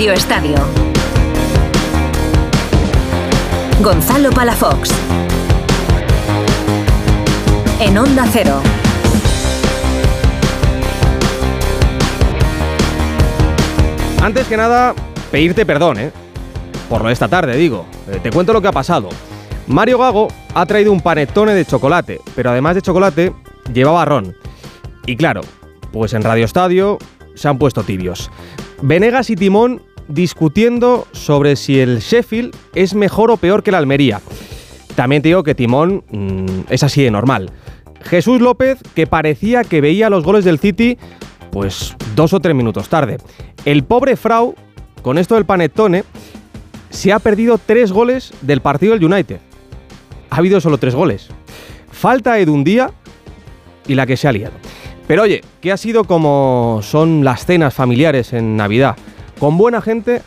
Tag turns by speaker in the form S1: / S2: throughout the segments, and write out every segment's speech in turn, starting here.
S1: Radio Estadio. Gonzalo Palafox. En Onda Cero.
S2: Antes que nada, pedirte perdón, ¿eh? Por lo de esta tarde, digo. Eh, te cuento lo que ha pasado. Mario Gago ha traído un panettone de chocolate, pero además de chocolate, llevaba ron. Y claro, pues en Radio Estadio se han puesto tibios. Venegas y Timón discutiendo sobre si el Sheffield es mejor o peor que la Almería. También te digo que Timón mm, es así de normal. Jesús López, que parecía que veía los goles del City, pues dos o tres minutos tarde. El pobre Frau, con esto del panettone, se ha perdido tres goles del partido del United. Ha habido solo tres goles. Falta Edundía y la que se ha liado. Pero oye, que ha sido como son las cenas familiares en Navidad, con buena gente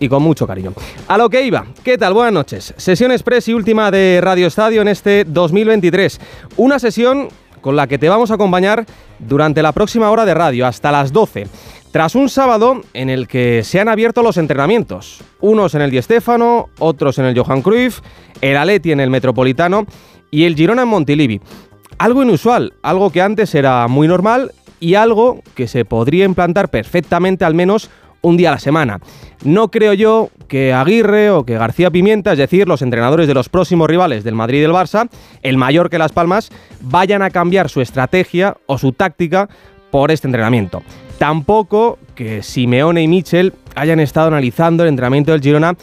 S2: y con mucho cariño. A lo que iba, ¿qué tal? Buenas noches. Sesión express y última de Radio Estadio en este 2023. Una sesión con la que te vamos a acompañar durante la próxima hora de radio, hasta las 12. Tras un sábado en el que se han abierto los entrenamientos, unos en el Di Stéfano, otros en el Johan Cruyff, el Aleti en el Metropolitano y el Girona en Montilivi. Algo inusual, algo que antes era muy normal y algo que se podría implantar perfectamente al menos un día a la semana. No creo yo que Aguirre o que García Pimienta, es decir, los entrenadores de los próximos rivales del Madrid y del Barça, el mayor que Las Palmas, vayan a cambiar su estrategia o su táctica por este entrenamiento. Tampoco que Simeone y Michel hayan estado analizando el entrenamiento del Girona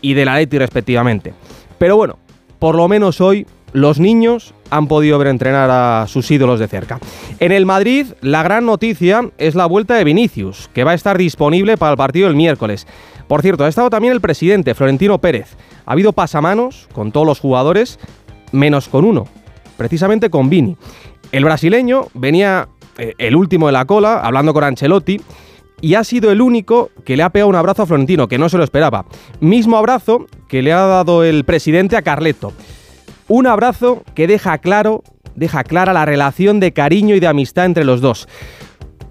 S2: y del Atleti respectivamente. Pero bueno, por lo menos hoy los niños han podido ver entrenar a sus ídolos de cerca. En el Madrid, la gran noticia es la vuelta de Vinicius, que va a estar disponible para el partido el miércoles. Por cierto, ha estado también el presidente, Florentino Pérez. Ha habido pasamanos con todos los jugadores, menos con uno, precisamente con Vini. El brasileño venía eh, el último de la cola, hablando con Ancelotti, y ha sido el único que le ha pegado un abrazo a Florentino, que no se lo esperaba. Mismo abrazo que le ha dado el presidente a Carleto. Un abrazo que deja claro, deja clara la relación de cariño y de amistad entre los dos.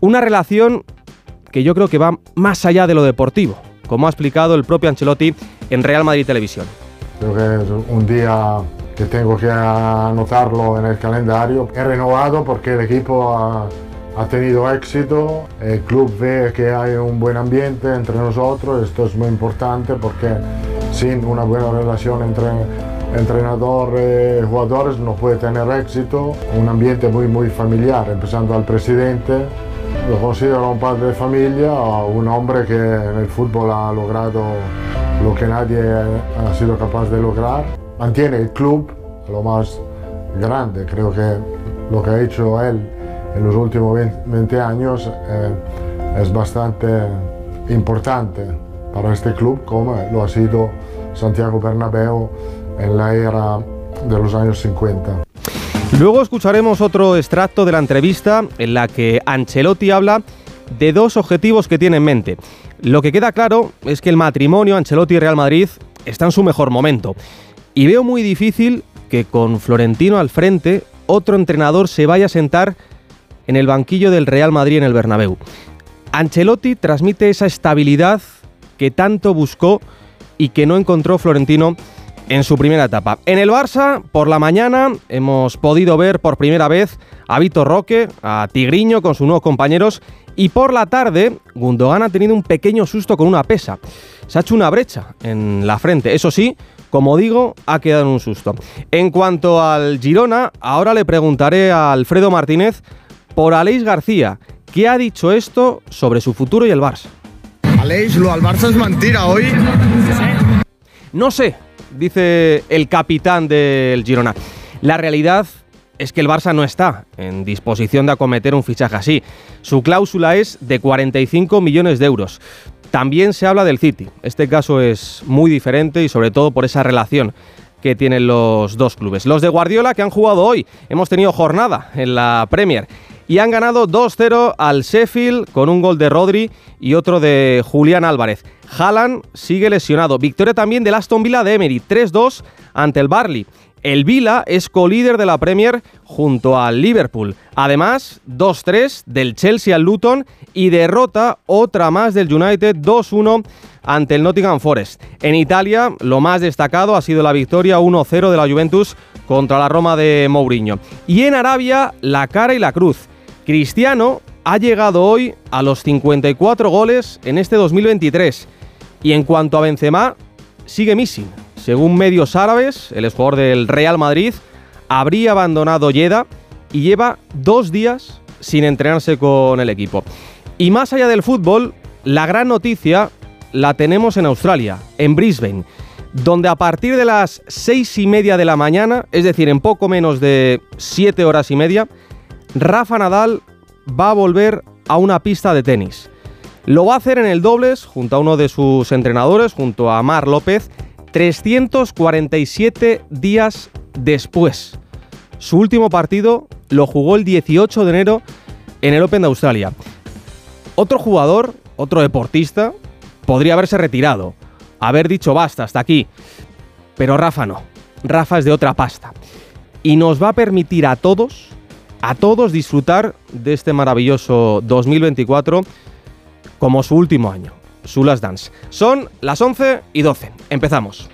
S2: Una relación que yo creo que va más allá de lo deportivo, como ha explicado el propio Ancelotti en Real Madrid Televisión.
S3: Creo que es un día que tengo que anotarlo en el calendario. He renovado porque el equipo ha, ha, tenido éxito, el club ve que hay un buen ambiente entre nosotros, esto es muy importante porque sin una buena relación entre entrenador y jugadores no puede tener éxito, un ambiente muy muy familiar, empezando al presidente, lo considero un padre de familia, un hombre que en el fútbol ha logrado lo que nadie ha sido capaz de lograr, mantiene el club lo más grande, creo que lo que ha hecho él en los últimos 20 años eh, es bastante importante para este club como lo ha sido Santiago Bernabéu en la era de los años 50.
S2: Luego escucharemos otro extracto de la entrevista en la que Ancelotti habla de dos objetivos que tiene en mente. Lo que queda claro es que el matrimonio Ancelotti Real Madrid está en su mejor momento. Y veo muy difícil que con Florentino al frente otro entrenador se vaya a sentar en el banquillo del Real Madrid en el Bernabéu. Ancelotti transmite esa estabilidad que tanto buscó y que no encontró Florentino en su primera etapa. En el Barça, por la mañana, hemos podido ver por primera vez a Vitor Roque, a Tigriño con sus nuevos compañeros y por la tarde, Gundogan ha tenido un pequeño susto con una pesa. Se ha hecho una brecha en la frente. Eso sí, como digo, ha quedado en un susto. En cuanto al Girona, ahora le preguntaré a Alfredo Martínez por Aleix García, que ha dicho esto sobre su futuro y el Barça.
S4: Aleix, lo al Barça es mentira hoy.
S2: No sé, dice el capitán del Girona. La realidad es que el Barça no está en disposición de acometer un fichaje así. Su cláusula es de 45 millones de euros. También se habla del City. Este caso es muy diferente y sobre todo por esa relación que tienen los dos clubes. Los de Guardiola que han jugado hoy. Hemos tenido jornada en la Premier y han ganado 2-0 al Sheffield con un gol de Rodri y otro de Julián Álvarez. Haaland sigue lesionado. Victoria también del Aston Villa de Emery, 3-2 ante el Barley. El Vila es colíder de la Premier junto al Liverpool. Además, 2-3 del Chelsea al Luton y derrota otra más del United 2-1 ante el Nottingham Forest. En Italia, lo más destacado ha sido la victoria 1-0 de la Juventus contra la Roma de Mourinho. Y en Arabia, la cara y la cruz. Cristiano ha llegado hoy a los 54 goles en este 2023. Y en cuanto a Benzema, sigue missing. Según medios árabes, el jugador del Real Madrid habría abandonado Yeda y lleva dos días sin entrenarse con el equipo. Y más allá del fútbol, la gran noticia la tenemos en Australia, en Brisbane, donde a partir de las seis y media de la mañana, es decir, en poco menos de siete horas y media, Rafa Nadal va a volver a una pista de tenis. Lo va a hacer en el dobles junto a uno de sus entrenadores, junto a Mar López, 347 días después. Su último partido lo jugó el 18 de enero en el Open de Australia. Otro jugador, otro deportista, podría haberse retirado, haber dicho basta, hasta aquí. Pero Rafa no. Rafa es de otra pasta. Y nos va a permitir a todos, a todos disfrutar de este maravilloso 2024 como su último año su Last Dance. Son las 11 y 12. Empezamos.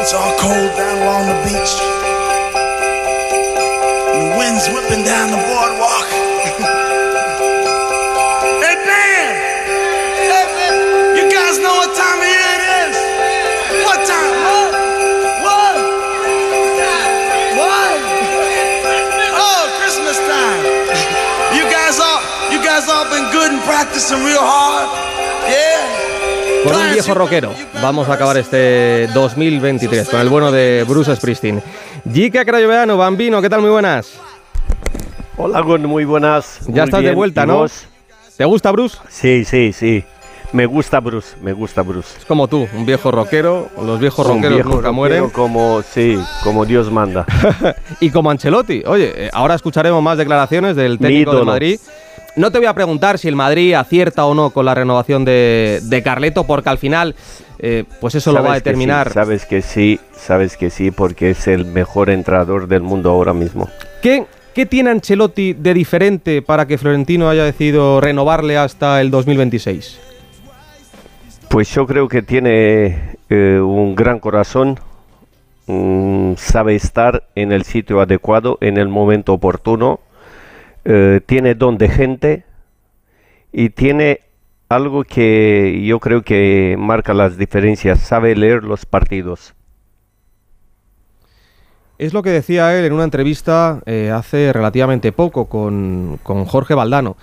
S5: It's all cold down along the beach. The wind's whipping down the boardwalk.
S2: Con un viejo rockero vamos a acabar este 2023 con el bueno de Bruce Springsteen. Jica Crayoveano, Bambino, ¿qué tal? Muy buenas.
S6: Hola, muy buenas.
S2: Ya
S6: Muy
S2: estás de
S6: bien.
S2: vuelta,
S6: ¿Y
S2: ¿no?
S6: vos?
S2: ¿Te gusta Bruce?
S6: Sí, sí, sí. Me gusta Bruce, me gusta Bruce.
S2: Es como tú, un viejo rockero. Los viejos
S6: Un
S2: rockeros
S6: viejo
S2: nunca
S6: rockero
S2: mueren.
S6: Como, sí, como Dios manda.
S2: y como Ancelotti. Oye, eh, ahora escucharemos más declaraciones del técnico de. Madrid. No te voy a preguntar si el Madrid acierta o no con la renovación de, de Carleto, porque al final, eh, pues eso lo va a
S6: que sí,
S2: determinar.
S6: sabes que sí, sabes que sí, porque es el mejor entrenador del mundo ahora mismo.
S2: ¿Qué, ¿Qué tiene Ancelotti de diferente para que Florentino haya decidido renovarle hasta el 2026?
S6: Pues yo creo que tiene eh, un gran corazón, mm, sabe estar en el sitio adecuado, en el momento oportuno, eh, tiene don de gente y tiene algo que yo creo que marca las diferencias, sabe leer los partidos.
S2: Es lo que decía él en una entrevista eh, hace relativamente poco con, con Jorge Valdano,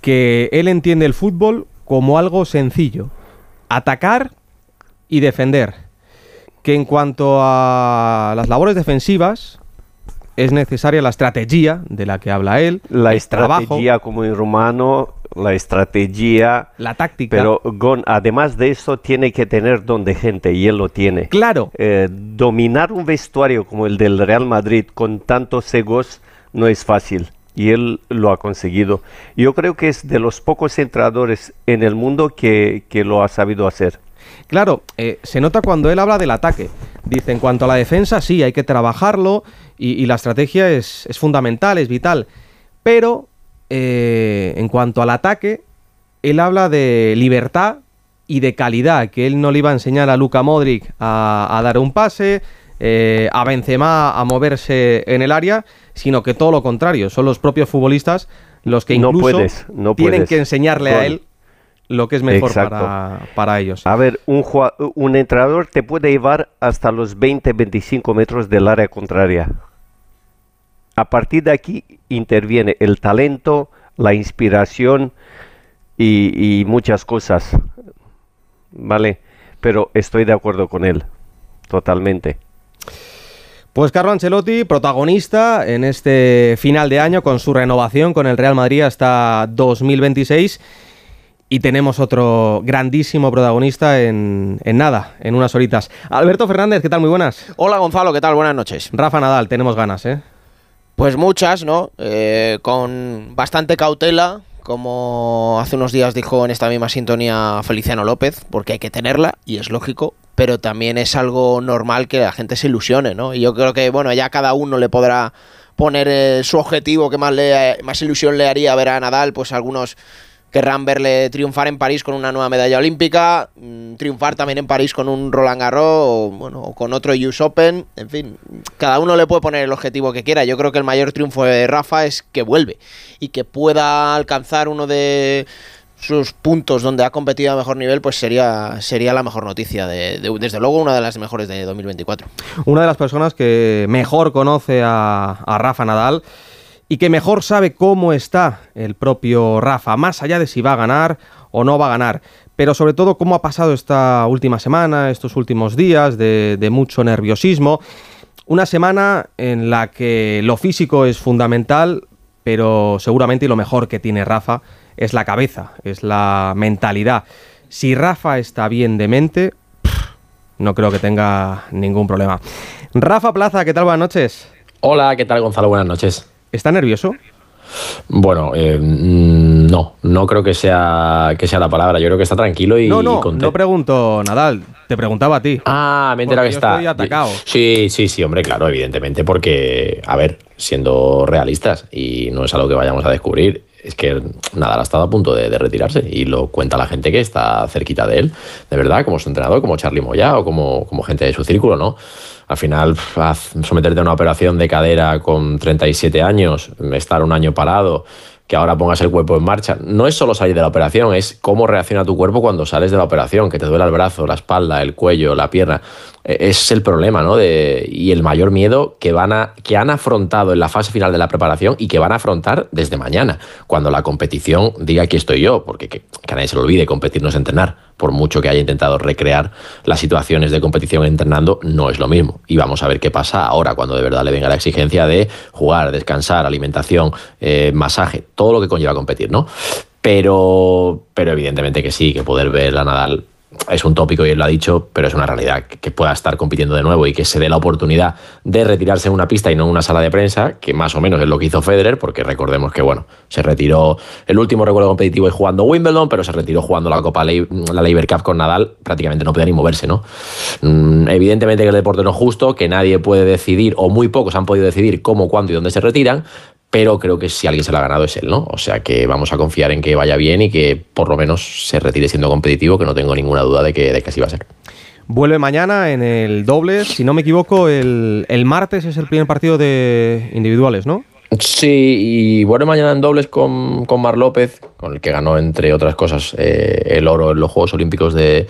S2: que él entiende el fútbol como algo sencillo, atacar y defender, que en cuanto a las labores defensivas es necesaria la estrategia de la que habla él,
S6: La
S2: trabajo,
S6: estrategia como en rumano, la estrategia,
S2: la táctica.
S6: pero Gon, además de eso tiene que tener don de gente y él lo tiene.
S2: claro,
S6: Eh, dominar un vestuario como el del Real Madrid con tantos egos no es fácil y él lo ha conseguido. Yo creo que es de los pocos entrenadores en el mundo que, que lo ha sabido hacer.
S2: Claro, eh, se nota cuando él habla del ataque. Dice, en cuanto a la defensa, sí, hay que trabajarlo y, y la estrategia es, es fundamental, es vital. Pero eh, en cuanto al ataque, él habla de libertad y de calidad, que él no le iba a enseñar a Luka Modric a, a dar un pase, eh, a Benzema a moverse en el área, sino que todo lo contrario, son los propios futbolistas los que
S6: No
S2: incluso
S6: puedes, no
S2: tienen
S6: puedes.
S2: que enseñarle a él lo que es mejor para, para ellos.
S6: A ver, un, un entrenador te puede llevar hasta los 20-25 metros del área contraria. A partir de aquí interviene el talento, la inspiración y, y muchas cosas. ¿Vale? Pero estoy de acuerdo con él, totalmente.
S2: Pues Carlo Ancelotti, protagonista en este final de año con su renovación con el Real Madrid hasta 2026. Y tenemos otro grandísimo protagonista en, en nada, en unas horitas. Alberto Fernández, ¿qué tal? Muy buenas.
S7: Hola Gonzalo, ¿qué tal? Buenas noches.
S2: Rafa Nadal, tenemos ganas, ¿eh?
S7: Pues muchas, ¿no? Eh, con bastante cautela, como hace unos días dijo en esta misma sintonía Feliciano López, porque hay que tenerla, y es lógico, pero también es algo normal que la gente se ilusione, ¿no? Y yo creo que, bueno, ya cada uno le podrá poner eh, su objetivo que más, le, más ilusión le haría ver a Nadal, pues algunos querrán verle triunfar en París con una nueva medalla olímpica, mm, triunfar también en París con un Roland Garros o, bueno, o con otro US Open, en fin, cada uno le puede poner el objetivo que quiera. Yo creo que el mayor triunfo de Rafa es que vuelve y que pueda alcanzar uno de sus puntos donde ha competido a mejor nivel, pues sería, sería la mejor noticia, de, desde luego una de las mejores de 2024.
S2: Una de las personas que mejor conoce a, a Rafa Nadal y que mejor sabe cómo está el propio Rafa, más allá de si va a ganar o no va a ganar, pero sobre todo cómo ha pasado esta última semana, estos últimos días de, mucho nerviosismo. Una semana en la que lo físico es fundamental, pero seguramente lo mejor que tiene Rafa es la cabeza, es la mentalidad. Si Rafa está bien de mente, no creo que tenga ningún problema. Rafa Plaza, ¿qué tal? Buenas noches.
S8: Hola, ¿qué tal Gonzalo? Buenas noches.
S2: ¿Está nervioso?
S8: Bueno, eh, mm, no, no creo que sea, que sea la palabra. Yo creo que está tranquilo y.
S2: No, no,
S8: y
S2: no pregunto Nadal, te preguntaba a ti.
S8: Ah, me he enterado que está.
S2: Estoy atacado.
S8: Sí, sí, sí, hombre, claro, evidentemente, porque, a ver, siendo realistas, y no es algo que vayamos a descubrir, es que Nadal ha estado a punto de, retirarse y lo cuenta la gente que está cerquita de él, de verdad, como su entrenador, como Charlie Moya o como, como gente de su círculo, ¿no? Al final, someterte a una operación de cadera con 37 años, estar un año parado, que ahora pongas el cuerpo en marcha. No es solo salir de la operación, es cómo reacciona tu cuerpo cuando sales de la operación, que te duele el brazo, la espalda, el cuello, la pierna. E, es el problema, ¿no? De, y el mayor miedo que, van a, que han afrontado en la fase final de la preparación y que van a afrontar desde mañana, cuando la competición diga aquí estoy yo, porque que, nadie se lo olvide, competir no es entrenar. Por mucho que haya intentado recrear las situaciones de competición entrenando, no es lo mismo. Y vamos a ver qué pasa ahora, cuando de verdad le venga la exigencia de jugar, descansar, alimentación, eh, masaje, todo lo que conlleva competir, ¿no? Pero, pero evidentemente que sí, que poder ver a Nadal es un tópico y él lo ha dicho, pero es una realidad que pueda estar compitiendo de nuevo y que se dé la oportunidad de retirarse en una pista y no en una sala de prensa, que más o menos es lo que hizo Federer, porque recordemos que bueno, se retiró el último recuerdo competitivo y jugando Wimbledon, pero se retiró jugando la Copa la Labor Cup con Nadal, prácticamente no podía ni moverse, ¿no? Mm, evidentemente que el deporte no es justo, que nadie puede decidir o muy pocos han podido decidir cómo, cuándo y dónde se retiran, pero creo que si alguien se lo ha ganado es él, ¿no? O sea que vamos a confiar en que vaya bien y que por lo menos se retire siendo competitivo, que no tengo ninguna duda de que, de que así va a ser.
S2: Vuelve mañana en el doble, si no me equivoco, el, el martes es el primer partido de individuales, ¿no?
S8: Sí, y vuelve mañana en dobles con, con Mar López, con el que ganó, entre otras cosas, eh, el oro en los Juegos Olímpicos de,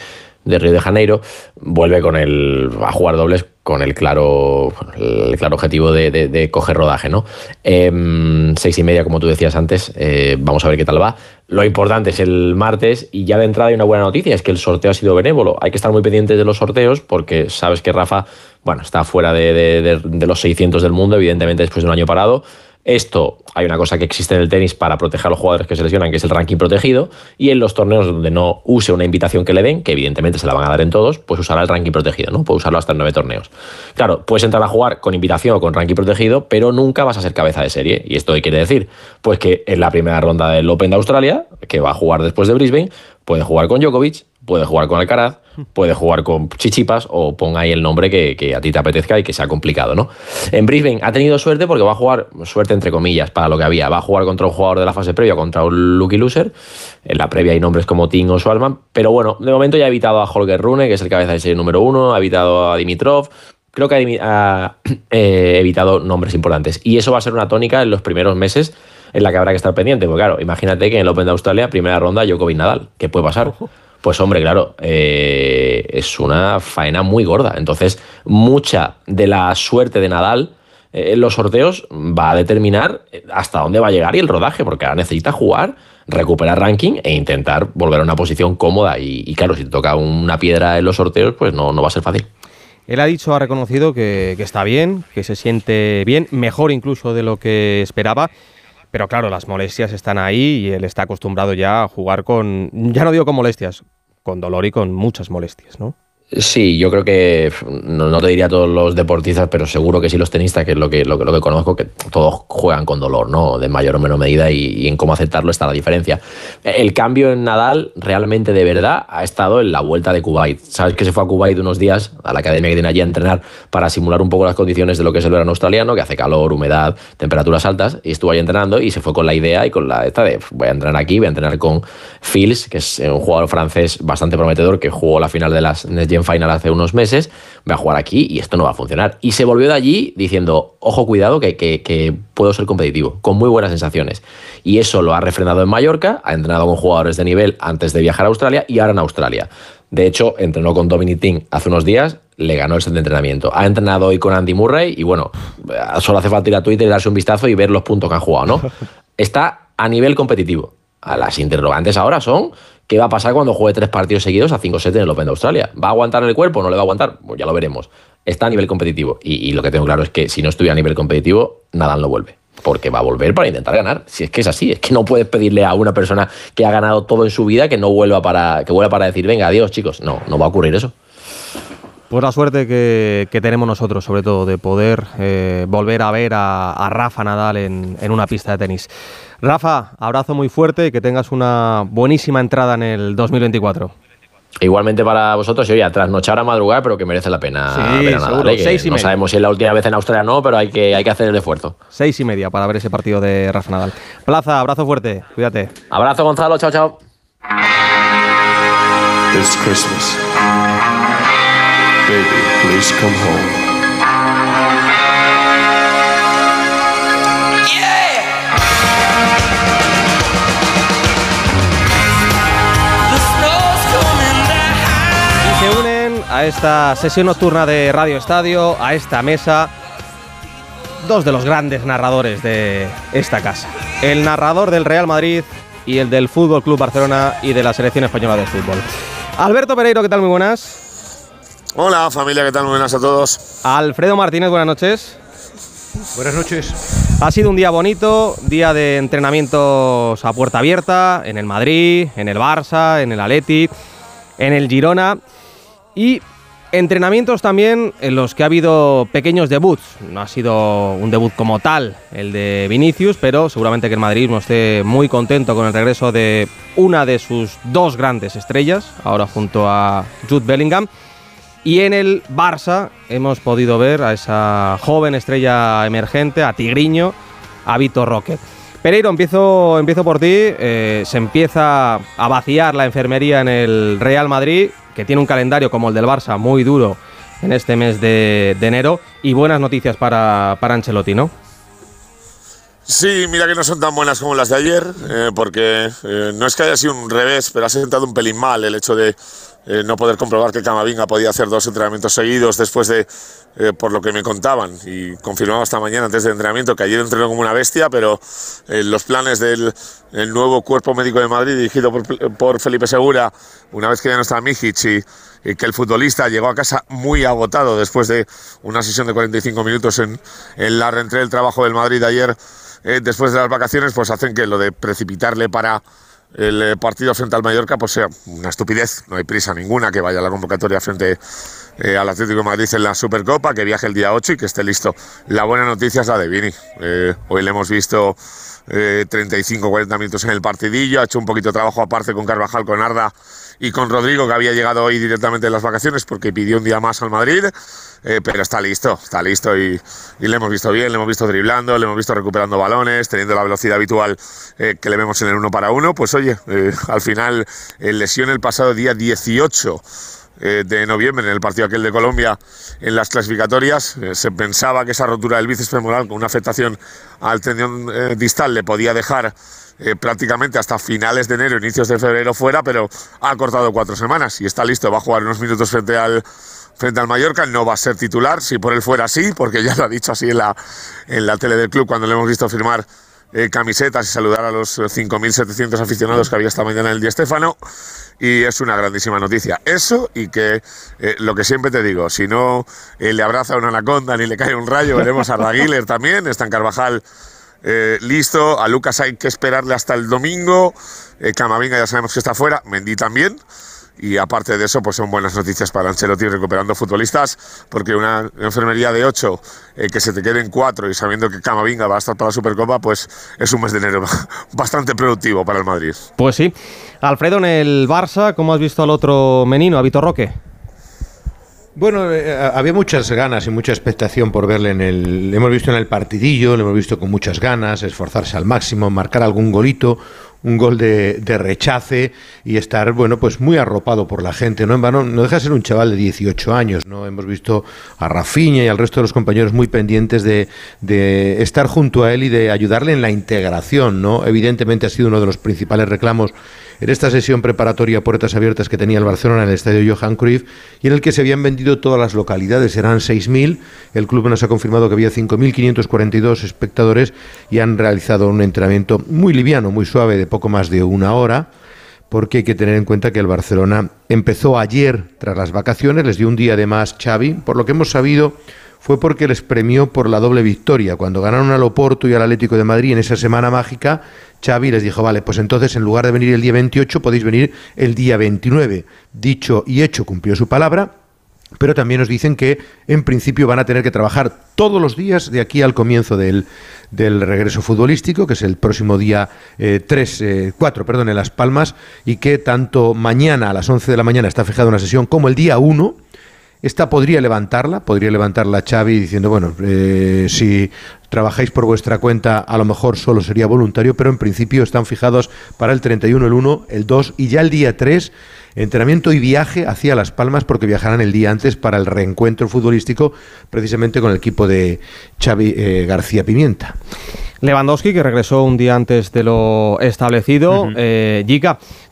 S8: de Río de Janeiro, vuelve con el a jugar dobles con el claro, el claro objetivo de, de, coger rodaje, ¿no? Eh, seis y media, como tú decías antes, eh, vamos a ver qué tal va. Lo importante es el martes y ya de entrada hay una buena noticia, es que el sorteo ha sido benévolo. Hay que estar muy pendientes de los sorteos porque sabes que Rafa, bueno, está fuera de, de, de los 600 del mundo, evidentemente después de un año parado. Esto, hay una cosa que existe en el tenis para proteger a los jugadores que se lesionan, que es el ranking protegido, y en los torneos donde no use una invitación que le den, que evidentemente se la van a dar en todos, pues usará el ranking protegido, ¿no? Puede usarlo hasta en nueve torneos. Claro, puedes entrar a jugar con invitación o con ranking protegido, pero nunca vas a ser cabeza de serie. ¿Y esto qué quiere decir? Pues que en la primera ronda del Open de Australia, que va a jugar después de Brisbane, puede jugar con Djokovic, puede jugar con Alcaraz, puede jugar con Chichipas o ponga ahí el nombre que, a ti te apetezca y que sea complicado, ¿no? En Brisbane ha tenido suerte porque va a jugar, suerte entre comillas, para lo que había, va a jugar contra un jugador de la fase previa, contra un lucky loser. En la previa hay nombres como Ting o Swalman, pero bueno, de momento ya ha evitado a Holger Rune, que es el cabeza de serie número uno, ha evitado a Dimitrov, creo que ha, eh, evitado nombres importantes. Y eso va a ser una tónica en los primeros meses en la que habrá que estar pendiente. Porque claro, imagínate que en el Open de Australia, primera ronda, Djokovic Nadal. ¿Qué puede pasar? Pues hombre, claro, eh, es una faena muy gorda. Entonces, mucha de la suerte de Nadal eh, en los sorteos va a determinar hasta dónde va a llegar y el rodaje, porque ahora necesita jugar, recuperar ranking e intentar volver a una posición cómoda. Y, y claro, si te toca una piedra en los sorteos, pues no, no va a ser fácil.
S2: Él ha dicho, ha reconocido que, que está bien, que se siente bien, mejor incluso de lo que esperaba. Pero claro, las molestias están ahí y él está acostumbrado ya a jugar con, ya no digo con molestias, con dolor y con muchas molestias, ¿no?
S8: Sí, yo creo que no, no, te diría todos los deportistas, pero seguro que sí los tenistas, que es lo que, lo, lo que conozco, que todos juegan con dolor, ¿no? De mayor o menor medida y, en cómo aceptarlo está la diferencia. El cambio en Nadal realmente de verdad ha estado en la vuelta de Kuwait. Sabes que se fue a Kuwait unos días a la academia que tiene allí a entrenar para simular un poco las condiciones de lo que es el verano australiano, que hace calor, humedad, temperaturas altas, y estuvo ahí entrenando y se fue con la idea y con la esta de voy a entrenar aquí, voy a entrenar con Fils, que es un jugador francés bastante prometedor que jugó la final de las Next Final hace unos meses, voy a jugar aquí y esto no va a funcionar. Y se volvió de allí diciendo, ojo, cuidado, que, que, que, puedo ser competitivo, con muy buenas sensaciones. Y eso lo ha refrendado en Mallorca, ha entrenado con jugadores de nivel antes de viajar a Australia y ahora en Australia. De hecho, entrenó con Dominic Thiem hace unos días, le ganó el set de entrenamiento. Ha entrenado hoy con Andy Murray y bueno, solo hace falta ir a Twitter y darse un vistazo y ver los puntos que han jugado, ¿no? Está a nivel competitivo. A las interrogantes ahora son ¿Qué va a pasar cuando juegue tres partidos seguidos a 5 sets en el Open de Australia? ¿Va a aguantar el cuerpo? ¿No le va a aguantar? Pues ya lo veremos. Está a nivel competitivo. Y, y, lo que tengo claro es que si no estuviera a nivel competitivo, Nadal no vuelve. Porque va a volver para intentar ganar. Si es que es así, es que no puedes pedirle a una persona que ha ganado todo en su vida que no vuelva para, que vuelva para decir, venga, adiós, chicos. No, no va a ocurrir eso.
S2: Pues la suerte que, que, tenemos nosotros, sobre todo, de poder eh, volver a ver a, a Rafa Nadal en, en, una pista de tenis. Rafa, abrazo muy fuerte y que tengas una buenísima entrada en el 2024.
S8: Igualmente para vosotros, y oye, trasnochar a madrugar, pero que merece la pena
S2: sí,
S8: ver a Nadal.
S2: Seguro.
S8: ¿eh?
S2: Seis y
S8: no
S2: media.
S8: sabemos si es la última vez en Australia o no, pero hay que, hay que hacer el esfuerzo.
S2: Seis y media para ver ese partido de Rafa Nadal. Plaza, abrazo fuerte, cuídate.
S8: Abrazo, Gonzalo, chao, chao.
S9: It's Christmas.
S2: Y se unen a esta sesión nocturna de Radio Estadio, a esta mesa, dos de los grandes narradores de esta casa. El narrador del Real Madrid y el del Fútbol Club Barcelona y de la selección española de fútbol. Alberto Pereiro, ¿qué tal? Muy buenas.
S10: Hola familia, ¿qué tal? Muy buenas a todos.
S2: Alfredo Martínez, buenas noches.
S11: Buenas noches.
S2: Ha sido un día bonito, día de entrenamientos a puerta abierta en el Madrid, en el Barça, en el Atleti, en el Girona y entrenamientos también en los que ha habido pequeños debuts. No ha sido un debut como tal el de Vinicius, pero seguramente que el madridismo esté muy contento con el regreso de una de sus dos grandes estrellas, ahora junto a Jude Bellingham. Y en el Barça hemos podido ver a esa joven estrella emergente, a Tigriño, a Vitor Roque. Pereiro, empiezo, empiezo por ti. Eh, se empieza a vaciar la enfermería en el Real Madrid, que tiene un calendario como el del Barça muy duro en este mes de, enero. Y buenas noticias para, para Ancelotti, ¿no?
S10: Sí, mira que no son tan buenas como las de ayer, eh, porque eh, no es que haya sido un revés, pero ha sentado un pelín mal el hecho de eh, no poder comprobar que Camavinga podía hacer dos entrenamientos seguidos después de, eh, por lo que me contaban, y confirmaba esta mañana antes del entrenamiento que ayer entrenó como una bestia, pero eh, los planes del el nuevo cuerpo médico de Madrid, dirigido por, Felipe Segura, una vez que ya no está Mijic y, y, que el futbolista llegó a casa muy agotado después de una sesión de 45 minutos en, en la reentré del trabajo del Madrid ayer, eh, después de las vacaciones, pues hacen que lo de precipitarle para el eh, partido frente al Mallorca pues sea una estupidez, no hay prisa ninguna que vaya a la convocatoria frente eh, al Atlético de Madrid en la Supercopa, que viaje el día 8 y que esté listo. La buena noticia es la de Vini. Eh, hoy le hemos visto 35-40 minutos en el partidillo, ha hecho un poquito de trabajo aparte con Carvajal, con Arda y con Rodrigo, que había llegado hoy directamente de las vacaciones porque pidió un día más al Madrid, eh, pero está listo, está listo y, y, le hemos visto bien, le hemos visto driblando, le hemos visto recuperando balones, teniendo la velocidad habitual eh, que le vemos en el uno para uno. Pues oye, eh, al final, lesión el pasado día 18 de noviembre en el partido aquel de Colombia en las clasificatorias. Eh, se pensaba que esa rotura del bíceps femoral con una afectación al tendón eh, distal le podía dejar eh, prácticamente hasta finales de enero, inicios de febrero fuera, pero ha cortado cuatro semanas y está listo. Va a jugar unos minutos frente al frente al Mallorca, no va a ser titular, si por él fuera así, porque ya lo ha dicho así en la, en la tele del club cuando le hemos visto firmar eh, camisetas y saludar a los 5.700 aficionados que había esta mañana en el Di Stéfano y es una grandísima noticia. Eso y que eh, lo que siempre te digo, si no eh, le abraza una anaconda ni le cae un rayo, veremos a Raguiler también, está en Carvajal eh, listo, a Lucas hay que esperarle hasta el domingo, Camavinga ya sabemos que está fuera, Mendy también. Y aparte de eso, pues son buenas noticias para Ancelotti recuperando futbolistas, porque una enfermería de 8, eh, que se te queden 4 y sabiendo que Camavinga va a estar para la Supercopa, pues es un mes de enero bastante productivo para el Madrid.
S2: Pues sí. Alfredo, en el Barça, ¿cómo has visto al otro menino, a Vitor Roque?
S11: Bueno, eh, había muchas ganas y mucha expectación por verle en el. Le hemos visto en el partidillo, le hemos visto con muchas ganas, esforzarse al máximo, marcar algún golito, un gol de, rechace y estar, bueno, pues muy arropado por la gente. ¿no? En vano, no deja de ser un chaval de 18 años, ¿no? Hemos visto a Rafiña y al resto de los compañeros muy pendientes de, de estar junto a él y de ayudarle en la integración, ¿no? Evidentemente ha sido uno de los principales reclamos en esta sesión preparatoria puertas abiertas que tenía el Barcelona en el estadio Johan Cruyff y en el que se habían vendido todas las localidades, eran 6.000, el club nos ha confirmado que había 5.542 espectadores y han realizado un entrenamiento muy liviano, muy suave, de poco más de una hora porque hay que tener en cuenta que el Barcelona empezó ayer tras las vacaciones, les dio un día de más Xavi, por lo que hemos sabido fue porque les premió por la doble victoria. Cuando ganaron al Oporto y al Atlético de Madrid en esa semana mágica, Xavi les dijo, vale, pues entonces en lugar de venir el día 28 podéis venir el día 29. Dicho y hecho, cumplió su palabra. Pero también nos dicen que en principio van a tener que trabajar todos los días de aquí al comienzo del, regreso futbolístico, que es el próximo día 3, eh, 4, eh, perdón, en Las Palmas, y que tanto mañana a las 11 de la mañana está fijada una sesión como el día 1, esta podría levantarla, podría levantarla Xavi diciendo, bueno, eh, si trabajáis por vuestra cuenta, a lo mejor solo sería voluntario, pero en principio están fijados para el 31, el 1, el 2 y ya el día 3, entrenamiento y viaje hacia Las Palmas porque viajarán el día antes para el reencuentro futbolístico precisamente con el equipo de Xavi eh, García Pimienta.
S2: Lewandowski, que regresó un día antes de lo establecido. Eh,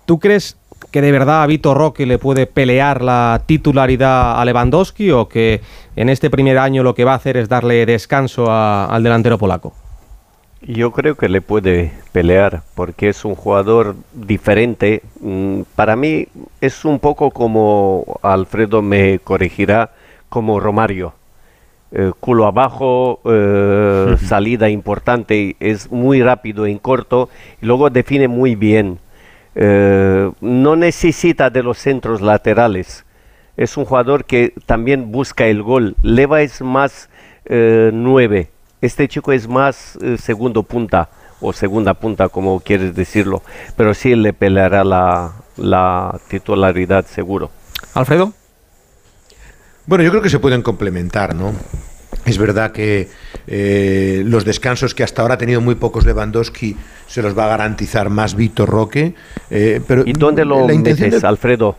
S2: ¿tú crees que de verdad a Vitor Roque le puede pelear la titularidad a Lewandowski o que en este primer año lo que va a hacer es darle descanso al delantero polaco?
S6: Yo creo que le puede pelear porque es un jugador diferente. Mm, para mí es un poco como Alfredo me corregirá, como Romario. Eh, culo abajo, eh, salida importante, es muy rápido en corto y luego define muy bien. Eh, no necesita de los centros laterales. Es un jugador que también busca el gol. Leva es más eh, nueve. Este chico es más eh, segundo punta o segunda punta, como quieres decirlo. Pero sí le peleará la, la titularidad seguro.
S2: Alfredo.
S11: Bueno, yo creo que se pueden complementar, ¿no? Es verdad que eh, los descansos que hasta ahora ha tenido muy pocos Lewandowski se los va a garantizar más Víctor Roque.
S6: Eh, pero ¿Y dónde lo metes, Alfredo?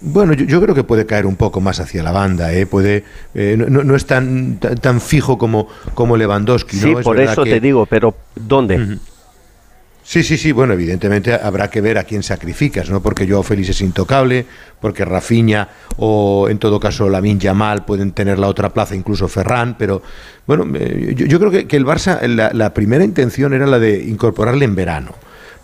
S11: Bueno, yo, creo que puede caer un poco más hacia la banda, ¿eh? puede, eh, no, es tan, tan, fijo como, como Lewandowski.
S6: Sí, por eso te digo, pero ¿dónde?
S11: Sí, sí, sí, bueno, evidentemente habrá que ver a quién sacrificas, ¿no? Porque Joao Félix es intocable, porque Rafinha o en todo caso Lamin Yamal pueden tener la otra plaza, incluso Ferran, pero bueno, eh, yo, creo que, el Barça, la primera intención era la de incorporarle en verano.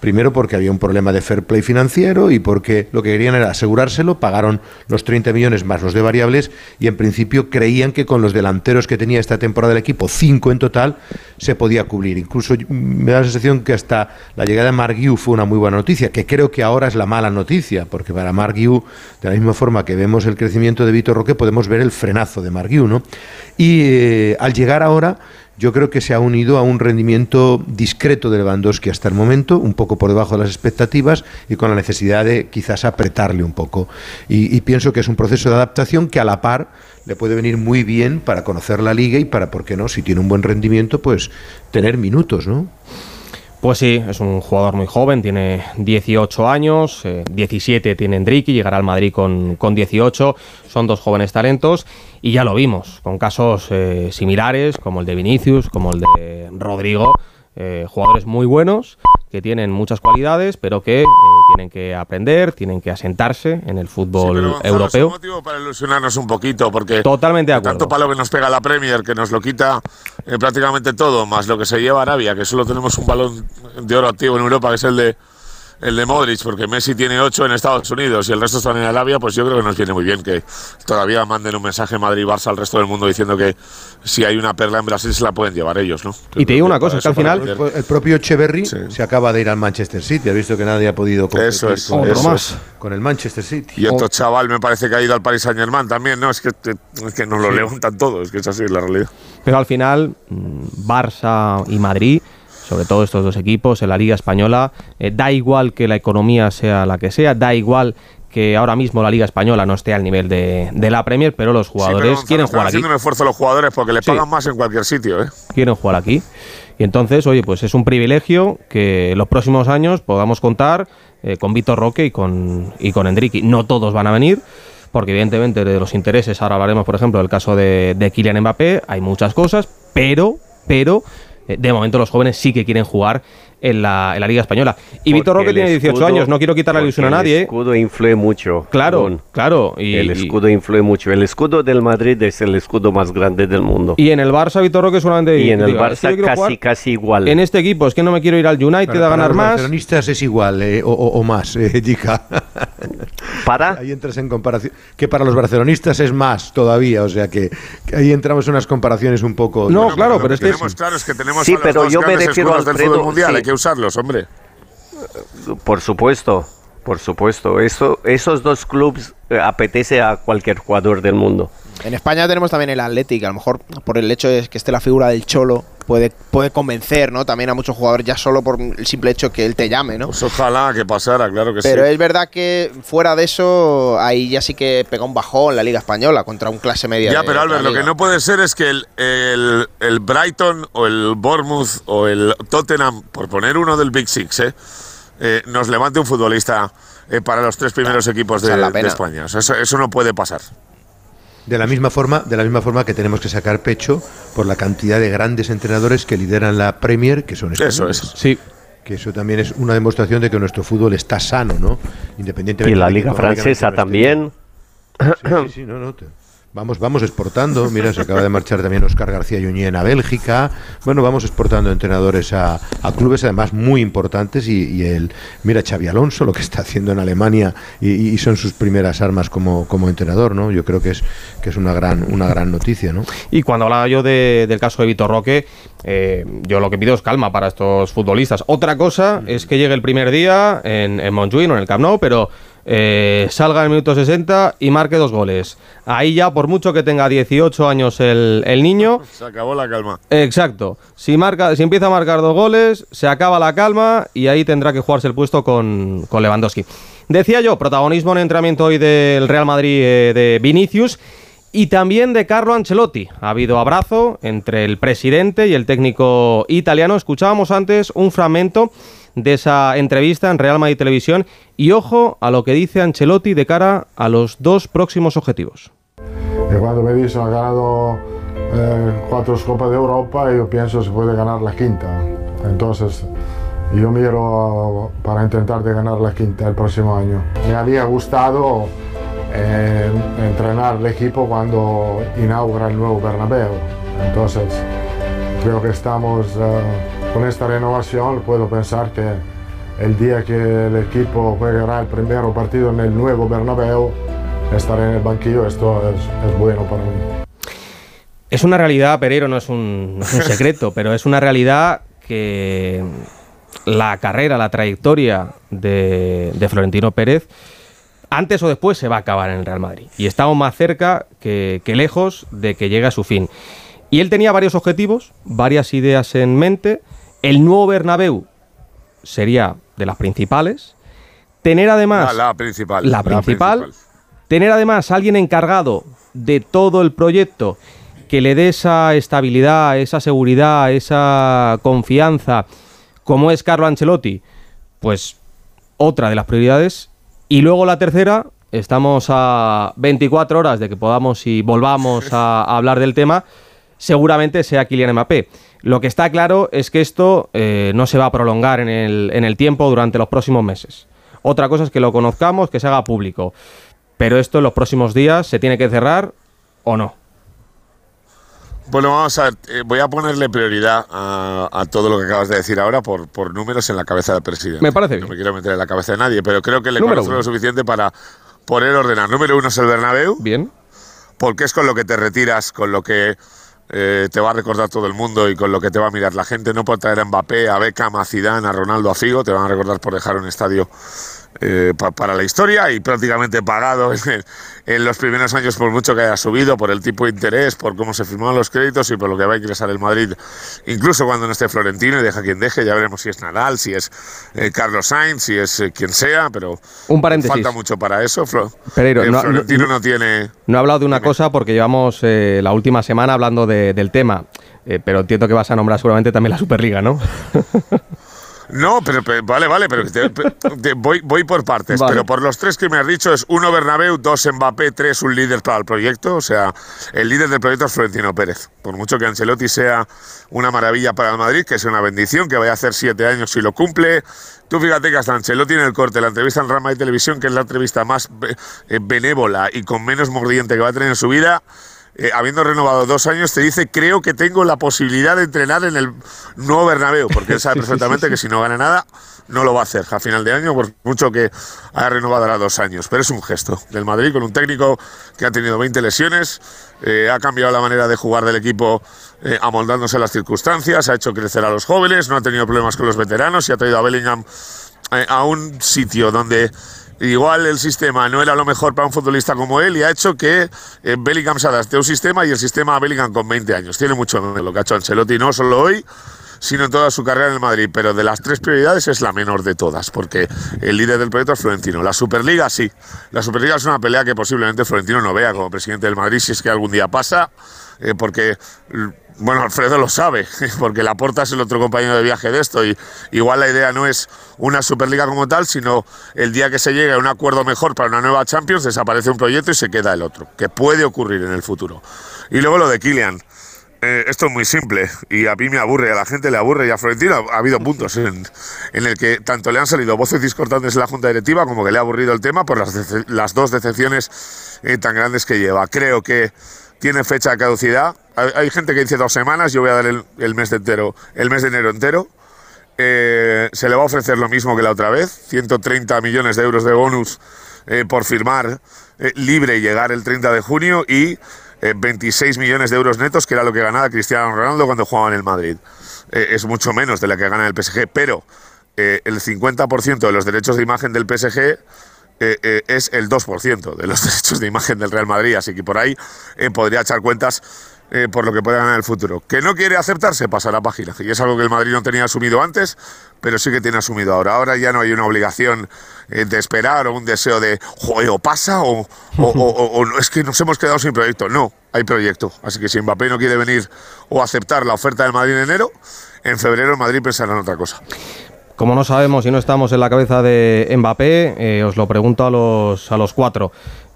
S11: Primero porque había un problema de fair play financiero y porque lo que querían era asegurárselo, pagaron los 30 millones más los de variables y en principio creían que con los delanteros que tenía esta temporada el equipo, cinco en total, se podía cubrir. Incluso me da la sensación que hasta la llegada de Marguiu fue una muy buena noticia, que creo que ahora es la mala noticia, porque para Marguiu, de la misma forma que vemos el crecimiento de Vitor Roque, podemos ver el frenazo de Marguiu, ¿no? Y eh, al llegar ahora yo creo que se ha unido a un rendimiento discreto de Lewandowski hasta el momento, un poco por debajo de las expectativas y con la necesidad de quizás apretarle un poco. Y, pienso que es un proceso de adaptación que a la par le puede venir muy bien para conocer la liga y para, ¿por qué no? Si tiene un buen rendimiento, pues tener minutos, ¿no?
S2: Pues sí, es un jugador muy joven, tiene 18 años, 17 eh, tiene Enrique, llegará al Madrid con, con 18, son dos jóvenes talentos y ya lo vimos, con casos eh, similares como el de Vinicius, como el de Rodrigo, eh, jugadores muy buenos que tienen muchas cualidades, pero que tienen que aprender, tienen que asentarse en el fútbol europeo. Es
S10: motivo para ilusionarnos un poquito, porque
S2: totalmente de acuerdo.
S10: Tanto palo que nos pega la Premier, que nos lo quita prácticamente todo, más lo que se lleva Arabia, que solo tenemos un balón de oro activo en Europa, que es el de el de Modric, porque Messi tiene ocho en Estados Unidos y el resto están en Arabia, pues yo creo que nos viene muy bien que todavía manden un mensaje Madrid-Barça al resto del mundo diciendo que si hay una perla en Brasil se la pueden llevar ellos, ¿no?
S2: Y te digo una cosa, es que al final
S11: el, el propio Echeverry se acaba de ir al Manchester City. Ha visto que nadie ha podido competir
S10: Eso es,
S11: con,
S10: eso es.
S11: con el Manchester City.
S10: Y otro chaval me parece que ha ido al Paris Saint Germain también, ¿no? Es que, es que nos lo levantan todo, es que es así la realidad.
S2: Pero al final, mm, Barça y Madrid, sobre todo estos dos equipos en la Liga Española, eh, da igual que la economía sea la que sea, da igual que ahora mismo la Liga Española no esté al nivel de, de la Premier, pero los
S10: Sí, pero
S2: jugadores quieren jugar aquí.
S10: haciendo un esfuerzo los jugadores porque le pagan más en cualquier sitio, ¿eh?
S2: quieren jugar aquí. Y entonces, oye, pues es un privilegio que los próximos años podamos contar eh, con Víctor Roque y con, y con Enrique. No todos van a venir, porque evidentemente de los intereses, ahora hablaremos, por ejemplo, del caso de, de Kylian Mbappé, hay muchas cosas, pero, pero, de momento los jóvenes sí que quieren jugar en la, en la Liga Española. Y Víctor Roque
S6: el
S2: tiene 18
S6: escudo-
S2: años, no quiero quitar la ilusión a
S6: El
S2: nadie. ¿eh?
S6: escudo influye mucho.
S2: Claro,
S6: Don.
S2: claro. Y,
S6: el
S2: y-
S6: escudo influye mucho. El escudo del Madrid es el escudo más grande del mundo.
S2: y en el Barça, Víctor Roque solamente
S6: Y en el
S2: diga, "Es que yo
S6: Barça casi,
S2: jugar
S6: casi igual.
S2: En este equipo, es que no me quiero ir al United
S11: Para-
S2: a
S11: para
S2: ganar
S11: los
S2: más.
S11: barcelonistas es igual eh, o, o- o más, eh.
S6: ¿Para?
S11: Ahí entras en comparación. Que para los barcelonistas es más todavía, o sea que, que ahí entramos en unas comparaciones un poco.
S2: No,
S10: Bueno,
S2: claro, pero es que
S10: tenemos claro es que tenemos
S6: Sí,
S10: a los
S6: pero
S10: dos
S6: yo me refiero,
S10: fútbol mundial,
S6: sí.
S10: Usarlos, hombre.
S6: Por supuesto, por supuesto. Eso, esos dos clubes eh, apetece a cualquier jugador del mundo.
S7: En España tenemos también el Athletic, a lo mejor por el hecho de que esté la figura del Cholo puede, puede convencer, ¿no? También a muchos jugadores ya solo por el simple hecho que él te llame, ¿no?
S10: Pues ojalá que pasara, claro que
S7: Pero
S10: sí.
S7: es verdad que fuera de eso, ahí ya sí que pega un bajón la Liga Española contra un clase media.
S10: Ya,
S7: de
S10: pero Albert, lo que no puede ser es que el, el, el Brighton o el Bournemouth o el Tottenham, por poner uno del Big Six, ¿eh? Eh, nos levante un futbolista eh, para los tres primeros equipos de,
S7: es.
S10: España. O sea, eso, eso no puede pasar.
S11: De la misma forma, de la misma forma que tenemos que sacar pecho por la cantidad de grandes entrenadores que lideran la Premier, que son
S10: Eso
S11: españoles.
S10: es.
S2: Sí.
S11: Que eso también es una demostración de que nuestro fútbol está sano, ¿no? Independientemente
S6: Y la Liga Francesa también.
S11: Sí, sí, sí, no, no. te- Vamos, vamos exportando. Mira, se acaba de marchar también Oscar García Yuñén a Bélgica. Bueno, vamos exportando entrenadores a, a clubes además muy importantes y, y el mira Xavi Alonso lo que está haciendo en Alemania y, y son sus primeras armas como, como entrenador, ¿no? Yo creo que es que es una gran una gran noticia, ¿no?
S2: Y cuando hablaba yo de- del caso de Vitor Roque, eh, yo lo que pido es calma para estos futbolistas. Otra cosa es que llegue el primer día en, en Montjuic o en el Camp Nou, pero eh, salga en el minuto 60 y marque dos goles. Ahí ya, por mucho que tenga 18 años el, el niño,
S10: Se acabó la calma.
S2: Exacto. Si, marca, si empieza a marcar dos goles, se acaba la calma y ahí tendrá que jugarse el puesto con, con Lewandowski. Decía yo, protagonismo en el entrenamiento hoy del Real Madrid eh, de Vinicius y también de Carlo Ancelotti. Ha habido abrazo entre el presidente y el técnico italiano. Escuchábamos antes un fragmento de esa entrevista en Real Madrid Televisión y ojo a lo que dice Ancelotti de cara a los dos próximos objetivos.
S3: Me dicen ha ganado eh, cuatro Copas de Europa, yo pienso se puede ganar la quinta. Entonces, yo miro para intentar de ganar la quinta el próximo año. Me había gustado eh, entrenar el equipo cuando inaugura el nuevo Bernabéu. Entonces, creo que estamos eh, con esta renovación. Puedo pensar que el día que el equipo juegará el primer partido en el nuevo Bernabéu, estar en el banquillo, esto es, es bueno para mí.
S2: Es una realidad, Pereiro, no es un, no es un secreto, pero es una realidad que la carrera, la trayectoria de, de Florentino Pérez, antes o después se va a acabar en el Real Madrid. Y estamos más cerca que, que lejos de que llegue a su fin. Y él tenía varios objetivos, varias ideas en mente. El nuevo Bernabéu sería de las principales. Tener además
S10: La, la principal.
S2: la principal, tener además alguien encargado de todo el proyecto que le dé esa estabilidad, esa seguridad, esa confianza, como es Carlo Ancelotti, pues otra de las prioridades. Y luego la tercera, estamos a 24 horas de que podamos y volvamos a, a hablar del tema, seguramente sea Kylian Mbappé. Lo que está claro es que esto eh, no se va a prolongar en el, en el tiempo durante los próximos meses. Otra cosa es que lo conozcamos, que se haga público. Pero esto en los próximos días se tiene que cerrar o no.
S10: Bueno, vamos a ver, eh, voy a ponerle prioridad a, a todo lo que acabas de decir ahora por, por números en la cabeza del presidente.
S2: Me parece bien.
S10: No me quiero meter en la cabeza de nadie, pero creo que le
S2: Número
S10: conozco
S2: uno.
S10: lo suficiente para poner ordenar. Número uno es el Bernabéu.
S2: Bien.
S10: Porque es con lo que te retiras, con lo que eh, te va a recordar todo el mundo y con lo que te va a mirar la gente. No por traer a Mbappé, a Beckham, a Zidane, a Ronaldo, a Figo. Te van a recordar por dejar un estadio eh, pa- para la historia y prácticamente pagado en, en los primeros años por mucho que haya subido, por el tipo de interés, por cómo se firmaron los créditos y por lo que va a ingresar el Madrid, incluso cuando no esté Florentino y deja quien deje, ya veremos si es Nadal, si es eh, Carlos Sainz, si es eh, quien sea, pero
S2: Un paréntesis.
S10: falta mucho para eso. Flo-
S2: Pereiro,
S10: eh,
S2: no-
S10: Florentino
S2: no-
S10: no tiene...
S2: No he hablado de una cosa porque llevamos eh, la última semana hablando de- del tema, eh, pero entiendo que vas a nombrar seguramente también la Superliga, ¿no?
S10: No, pero, pero- vale, vale, pero te- te- voy, voy por partes.
S2: Vale.
S10: Pero por los tres que me has dicho es uno Bernabéu, dos Mbappé, tres un líder para el proyecto. O sea, el líder del proyecto es Florentino Pérez. Por mucho que Ancelotti sea una maravilla para el Madrid, que sea una bendición, que vaya a hacer siete años si lo cumple. Tú fíjate que hasta Ancelotti en el corte, la entrevista en Rama de Televisión, que es la entrevista más eh, benévola y con menos mordiente que va a tener en su vida, eh, habiendo renovado dos años, te dice, creo que tengo la posibilidad de entrenar en el nuevo Bernabéu, porque él sabe perfectamente que si no gana nada, no lo va a hacer a final de año, por mucho que haya renovado ahora dos años. Pero es un gesto del Madrid con un técnico que ha tenido 20 lesiones, eh, ha cambiado la manera de jugar del equipo eh, amoldándose a las circunstancias, ha hecho crecer a los jóvenes, no ha tenido problemas con los veteranos y ha traído a Bellingham a un sitio donde igual el sistema no era lo mejor para un futbolista como él y ha hecho que eh, Bellingham se adapte a un sistema y el sistema a Bellingham con 20 años. Tiene mucho lo que ha hecho Ancelotti, no solo hoy, sino en toda su carrera en el Madrid. Pero de las tres prioridades es la menor de todas, porque el líder del proyecto es Florentino. La Superliga sí. La Superliga es una pelea que posiblemente Florentino no vea como presidente del Madrid si es que algún día pasa, eh, porque... Bueno, Alfredo lo sabe, porque Laporta es el otro compañero de viaje de esto y igual la idea no es una Superliga como tal, sino el día que se llegue a un acuerdo mejor para una nueva Champions, desaparece un proyecto y se queda el otro, que puede ocurrir en el futuro. Y luego lo de Kylian. Eh, esto es muy simple y a mí me aburre, a la gente le aburre y a Florentino ha, ha habido puntos en, en el que tanto le han salido voces discordantes en la Junta Directiva como que le ha aburrido el tema por las dos decepciones eh, tan grandes que lleva. Creo que tiene fecha de caducidad. Hay, hay gente que dice dos semanas, yo voy a dar el, mes de entero, el mes de enero entero. Eh, se le va a ofrecer lo mismo que la otra vez, 130 millones de euros de bonus eh, por firmar eh, libre y llegar el 30 de junio y eh, 26 millones de euros netos, que era lo que ganaba Cristiano Ronaldo cuando jugaba en el Madrid. Es mucho menos de la que gana el PSG, pero el 50% de los derechos de imagen del PSG eh, es el 2% de los derechos de imagen del Real Madrid, así que por ahí podría echar cuentas eh, por lo que puede ganar el futuro. Que no quiere aceptarse, pasará página. Y es algo que el Madrid no tenía asumido antes, pero sí que tiene asumido ahora. Ahora ya no hay una obligación eh, de esperar o un deseo de, joder, o pasa o, o- es que nos hemos quedado sin proyecto. No, hay proyecto. Así que si Mbappé no quiere venir o aceptar la oferta del Madrid en enero, en febrero el Madrid pensará en otra cosa.
S2: Como no sabemos y no estamos en la cabeza de Mbappé, eh, os lo pregunto a los, a los cuatro.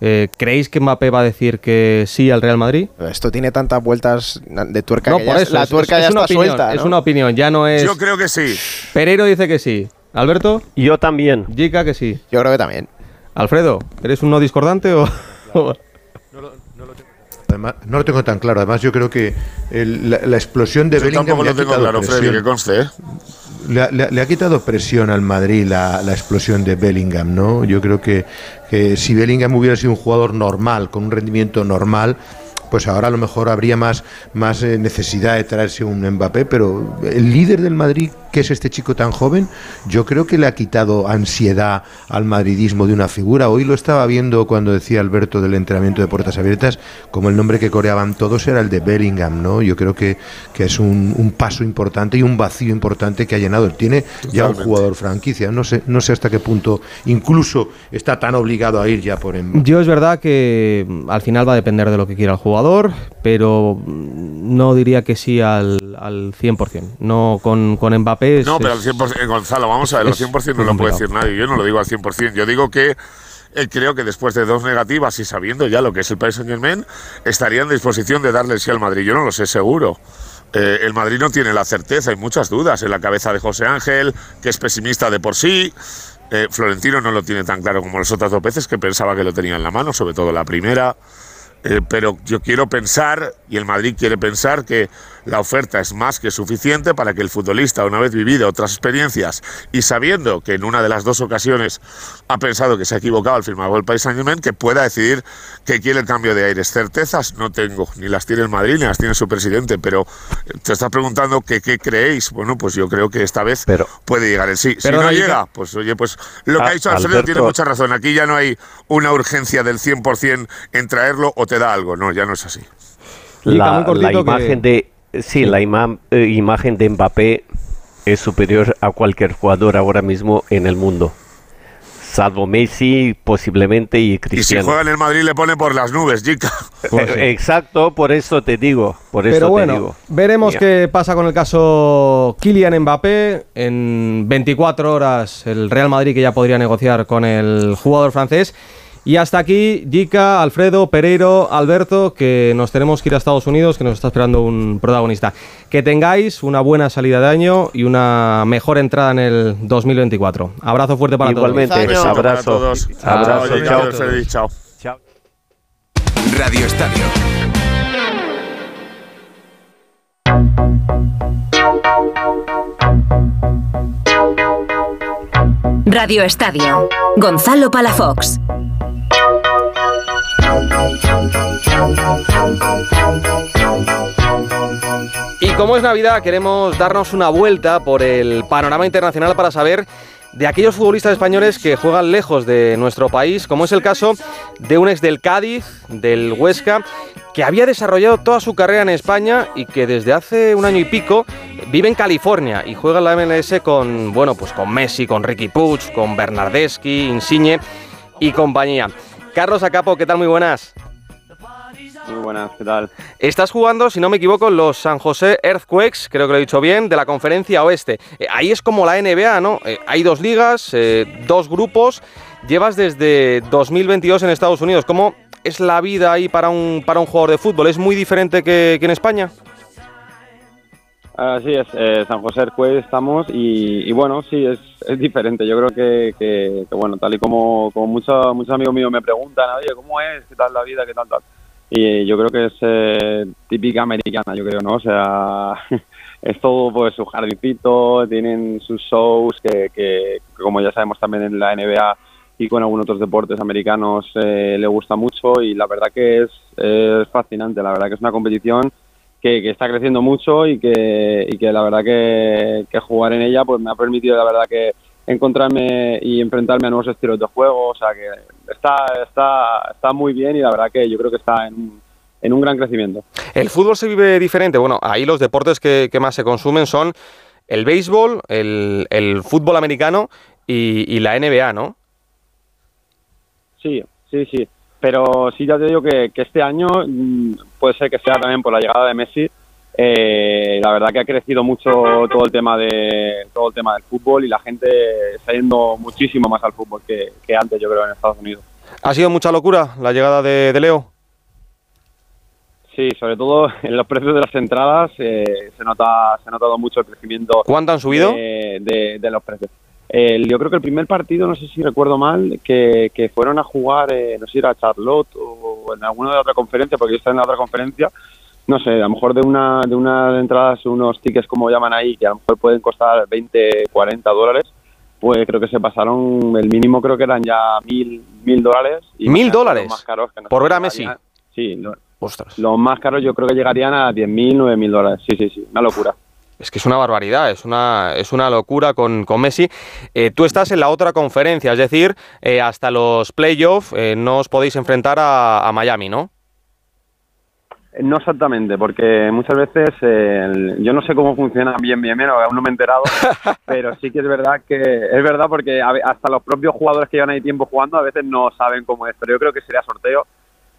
S2: Eh, ¿Creéis que Mbappé va a decir que sí al Real Madrid?
S7: Esto tiene tantas vueltas de tuerca
S2: No,
S7: que
S2: por
S7: ya-
S2: eso.
S7: la
S2: es-
S7: tuerca
S2: es,
S7: ya
S2: es una
S7: está
S2: opinión,
S7: suelta.
S2: Es
S7: ¿no?
S2: una opinión, ya no es.
S10: Yo creo que sí.
S2: Pereiro dice que sí. ¿Alberto?
S6: Yo también.
S2: Jica que sí.
S7: Yo creo que también.
S2: Alfredo, ¿eres un no discordante o.?
S11: Además, no lo tengo tan claro. Además, yo creo que el- la, la explosión de
S10: Yo
S11: Bellingham
S10: tampoco
S11: le
S10: lo tengo claro, Freddy, que conste, ¿eh?
S11: Le ha, le ha- quitado presión al Madrid la, la explosión de Bellingham, ¿no? Yo creo que si Bellingham hubiera sido un jugador normal, con un rendimiento normal, pues ahora a lo mejor habría más, más eh, necesidad de traerse un Mbappé, pero el líder del Madrid, que es este chico tan joven, yo creo que le ha quitado ansiedad al madridismo de una figura. Hoy lo estaba viendo cuando decía Alberto del entrenamiento de puertas abiertas, como el nombre que coreaban todos era el de Bellingham, ¿no? Yo creo que, que es un, un paso importante y un vacío importante que ha llenado. Él tiene ya un jugador franquicia, no sé, no sé hasta qué punto incluso está tan obligado a ir ya por Mbappé.
S2: Yo es verdad que mm, al final va a depender de lo que quiera el jugador, pero no diría que sí al, al 100%. No con, con Mbappé. es-
S10: No, pero al
S2: es-
S10: 100%, eh, Gonzalo, vamos a ver, al
S2: es
S10: 100% no
S2: muy
S10: lo puede
S2: complicado.
S10: decir nadie. Yo no lo digo al 100%. Yo digo que eh, creo que después de dos negativas y sabiendo ya lo que es el Paris Saint Germain, estaría en disposición de darle el sí al Madrid. Yo no lo sé seguro. Eh, el Madrid no tiene la certeza, hay muchas dudas en la cabeza de José Ángel, que es pesimista de por sí. Eh, Florentino no lo tiene tan claro como las otras dos veces, que pensaba que lo tenía en la mano, sobre todo la primera. Eh, pero yo quiero pensar, y el Madrid quiere pensar, que la oferta es más que suficiente para que el futbolista, una vez vivido otras experiencias y sabiendo que en una de las dos ocasiones ha pensado que se ha equivocado al firmar el País Saint Germain, que pueda decidir que quiere el cambio de aires. Certezas no tengo, ni las tiene el Madrid, ni las tiene su presidente, pero te estás preguntando que qué creéis. Bueno, pues yo creo que esta vez puede llegar el sí. Si no llega, pues oye, pues lo que
S6: Ah,
S10: ha dicho Alfredo tiene mucha razón. Aquí ya no hay una urgencia del 100% en traerlo o te da algo. No, ya no es así.
S6: La, la
S2: que-
S6: imagen de sí, la ima- eh, imagen de Mbappé es superior a cualquier jugador ahora mismo en el mundo. Salvo Messi, posiblemente, y
S10: Y si
S6: Cristiano.
S10: juega en el Madrid le pone por las nubes, Jica.
S6: Eh, Exacto, por eso te digo. Por eso
S2: Pero
S6: te
S2: bueno,
S6: digo.
S2: veremos
S6: Mira.
S2: qué pasa con el caso Kylian Mbappé. En 24 horas el Real Madrid que ya podría negociar con el jugador francés. Y hasta aquí, Jica, Alfredo, Pereiro, Alberto, que nos tenemos que ir a Estados Unidos, que nos está esperando un protagonista. Que tengáis una buena salida de año y una mejor entrada en el 2024. Abrazo fuerte para
S6: Igualmente,
S2: todos.
S10: Para
S6: abrazo.
S10: todos.
S6: Abrazo,
S10: Chao,
S6: chao.
S10: Chao.
S12: Radio Estadio.
S1: Radio Estadio. Gonzalo Palafox.
S2: Y como es Navidad, queremos darnos una vuelta por el panorama internacional para saber de aquellos futbolistas españoles que juegan lejos de nuestro país, como es el caso de un ex del Cádiz, del Huesca, que había desarrollado toda su carrera en España y que desde hace un año y pico vive en California y juega en la MLS con, bueno, pues con Messi, con Ricky Puig, con Bernardeschi, Insigne y compañía. Carlos Acapo, ¿qué tal? Muy buenas.
S13: Muy buenas, ¿qué tal?
S2: Estás jugando, si no me equivoco, los San José Earthquakes, creo que lo he dicho bien, de la conferencia oeste. Eh, ahí es como la NBA, ¿no? Eh, hay dos ligas, eh, dos grupos. Llevas desde 2022 en Estados Unidos. ¿Cómo es la vida ahí para un, para un jugador de fútbol? ¿Es muy diferente que, que en España?
S13: Así es, eh, San José Arcuey estamos y, y bueno, sí, es, es diferente. Yo creo que, que- que, bueno, tal y como, como muchos, muchos amigos míos me preguntan, oye, ¿cómo es? ¿Qué tal la vida? ¿Qué tal tal? Y yo creo que es eh, típica americana, yo creo, ¿no? O sea, es todo pues su jardincito, tienen sus shows que, que, como ya sabemos también en la NBA y con algunos otros deportes americanos eh, le gusta mucho y la verdad que es, es fascinante, la verdad que es una competición que, que está creciendo mucho y que, y que la verdad que, que jugar en ella pues me ha permitido la verdad que encontrarme y enfrentarme a nuevos estilos de juego, o sea que está, está, está muy bien y la verdad que yo creo que está en, un- en un gran crecimiento.
S2: El fútbol se vive diferente. Bueno, ahí los deportes que, que más se consumen son el béisbol, el, el fútbol americano y, y la NBA, ¿no?
S13: Sí, sí, sí. Pero sí, ya te digo que, que este año mm, puede ser que sea también por la llegada de Messi. Eh, la verdad que ha crecido mucho todo el tema de todo el tema del fútbol y la gente está yendo muchísimo más al fútbol que, que antes, yo creo, en Estados Unidos.
S2: ¿Ha sido mucha locura la llegada de, de Leo?
S13: Sí, sobre todo en los precios de las entradas eh, se nota se ha notado mucho el crecimiento.
S2: ¿Cuánto han subido?
S13: De, de- de los precios. El- yo creo que el primer partido, no sé si recuerdo mal, que, que fueron a jugar, eh, no sé si era Charlotte o en alguna de la otra conferencia, porque yo estaba en la otra conferencia, no sé, a lo mejor de una de una entradas, unos tickets como llaman ahí, que a lo mejor pueden costar 20, 40 dólares, pues creo que se pasaron, el mínimo creo que eran ya mil, mil dólares. y
S2: ¿Mil dólares?
S13: más caros que
S2: ¿Por ver a Messi?
S13: Sí, lo-
S2: Ostras.
S13: los más caros yo creo que llegarían a 10.000, 9.000 dólares. Sí, sí, sí, una locura.
S2: Es que es una barbaridad, es una, es una locura con, con Messi. Eh, tú estás en la otra conferencia, es decir, eh, hasta los playoffs eh, no os podéis enfrentar a, a Miami, ¿no?
S13: No exactamente, porque muchas veces eh, el- yo no sé cómo funciona bien, bien, bien, aún no me he enterado, pero sí que es verdad que es verdad porque hasta los propios jugadores que llevan ahí tiempo jugando a veces no saben cómo es, pero yo creo que sería sorteo.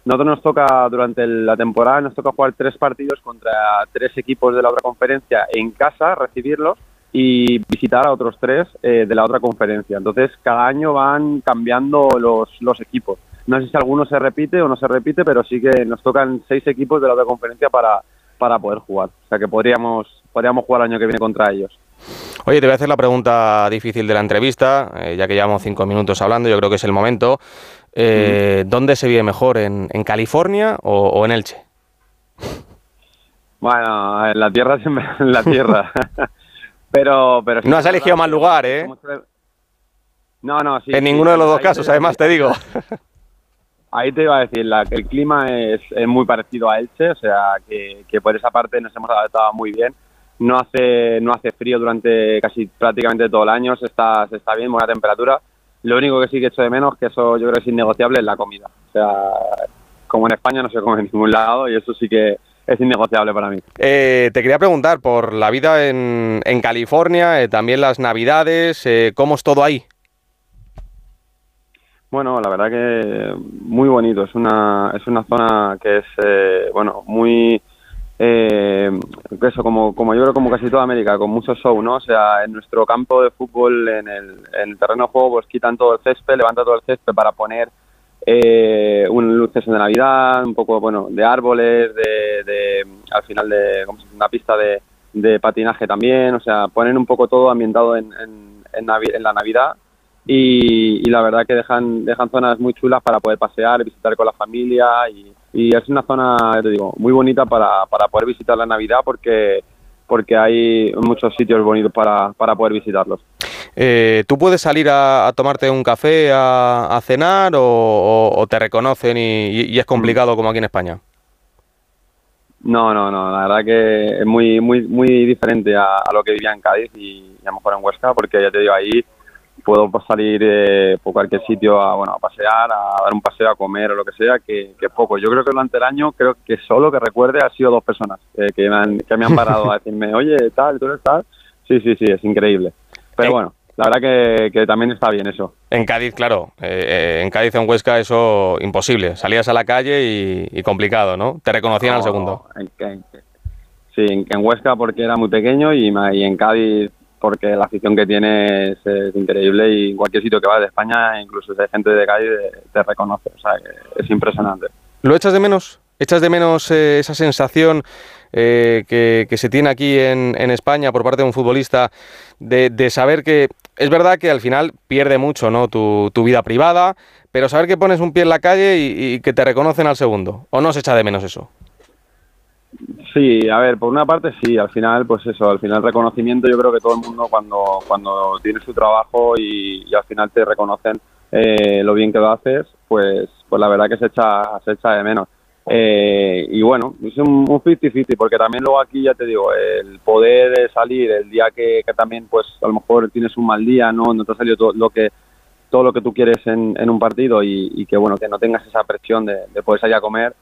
S13: Nosotros nos toca durante la temporada nos toca jugar tres partidos contra tres equipos de la otra conferencia en casa, recibirlos y visitar a otros tres eh, de la otra conferencia. Entonces cada año van cambiando los, los equipos. No sé si alguno se repite o no se repite, pero sí que nos tocan seis equipos de la otra conferencia para, para poder jugar. O sea que podríamos, podríamos jugar el año que viene contra ellos.
S2: Oye, te voy a hacer la pregunta difícil de la entrevista, eh, ya que llevamos cinco minutos hablando, yo creo que es el momento. eh, ¿dónde se vive mejor? ¿En, en California o, o en Elche?
S13: Bueno, en la tierra siempre en la tierra. pero, pero
S2: No has elegido mal lugar, ¿eh?
S13: No, no, sí.
S2: En
S13: sí,
S2: ninguno de los dos casos, además, te digo.
S13: Ahí te iba a decir, la, el clima es, muy parecido a Elche, o sea, que, por esa parte nos hemos adaptado muy bien. No hace no hace frío durante casi prácticamente todo el año, se está, se está bien, buena temperatura. Lo único que sí que echo de menos, que eso yo creo que es innegociable, es la comida. O sea, como en España no se come en ningún lado y eso sí que es innegociable para mí.
S2: Eh, te quería preguntar por la vida en, en California, eh, también las navidades, eh, ¿cómo es todo ahí?
S13: Bueno, la verdad que muy bonito. Es una, es una zona que es, eh, bueno, muy, eh, eso, como, como yo creo como casi toda América, con mucho show, ¿no? O sea, en nuestro campo de fútbol, en el, en el terreno de juego, pues quitan todo el césped, levantan todo el césped para poner eh, un luces de Navidad, un poco, bueno, de árboles, de, de al final de, una pista de, de patinaje también, o sea, ponen un poco todo ambientado en, en, en, Navi- en la Navidad y, y la verdad que dejan dejan zonas muy chulas para poder pasear, visitar con la familia y, y es una zona, te digo, muy bonita para, para poder visitar la Navidad porque porque hay muchos sitios bonitos para, para poder visitarlos.
S2: Eh, ¿Tú puedes salir a, a tomarte un café, a, a cenar o, o- o te reconocen y, y- y es complicado como aquí en España?
S13: No, no, no, la verdad que es muy muy muy diferente a, a lo que vivía en Cádiz y, y a lo mejor en Huesca porque ya te digo, ahí puedo salir eh, por cualquier sitio a, bueno, a pasear, a dar un paseo, a comer o lo que sea, que, que poco. Yo creo que durante el año, creo que solo que recuerde ha sido dos personas eh, que, me han, que me han parado a decirme, oye, tal, tú eres tal. Sí, sí, sí, es increíble. Pero bueno, la verdad que, que también está bien eso.
S2: En Cádiz, claro, eh, eh, en Cádiz en Huesca eso imposible. Salías a la calle y, y complicado, ¿no? Te reconocían al segundo.
S13: en- en- sí, en, en Huesca porque era muy pequeño y en Cádiz porque la afición que tiene es, increíble y en cualquier sitio que vas de España, incluso si hay gente de Cádiz, te, reconoce. O sea, es impresionante.
S2: ¿Lo echas de menos? ¿Echas de menos eh, esa sensación eh, que, se tiene aquí en, España por parte de un futbolista de, saber que es verdad que al final pierde mucho ¿no? tu, tu vida privada, pero saber que pones un pie en la calle y, y que te reconocen al segundo? ¿O no se echa de menos eso?
S13: Sí, a ver, por una parte sí, al final, pues eso, al final reconocimiento, yo creo que todo el mundo cuando, cuando tiene su trabajo y, al final te reconocen eh, lo bien que lo haces, pues, pues la verdad que se echa, se echa de menos. Eh, y bueno, es un un 50-50, porque también luego aquí, ya te digo, el poder de salir el día que, que también, pues a lo mejor tienes un mal día, no, no te ha salido todo lo que todo lo que tú quieres en, en un partido y, y que bueno que no tengas esa presión de, de poder salir a comer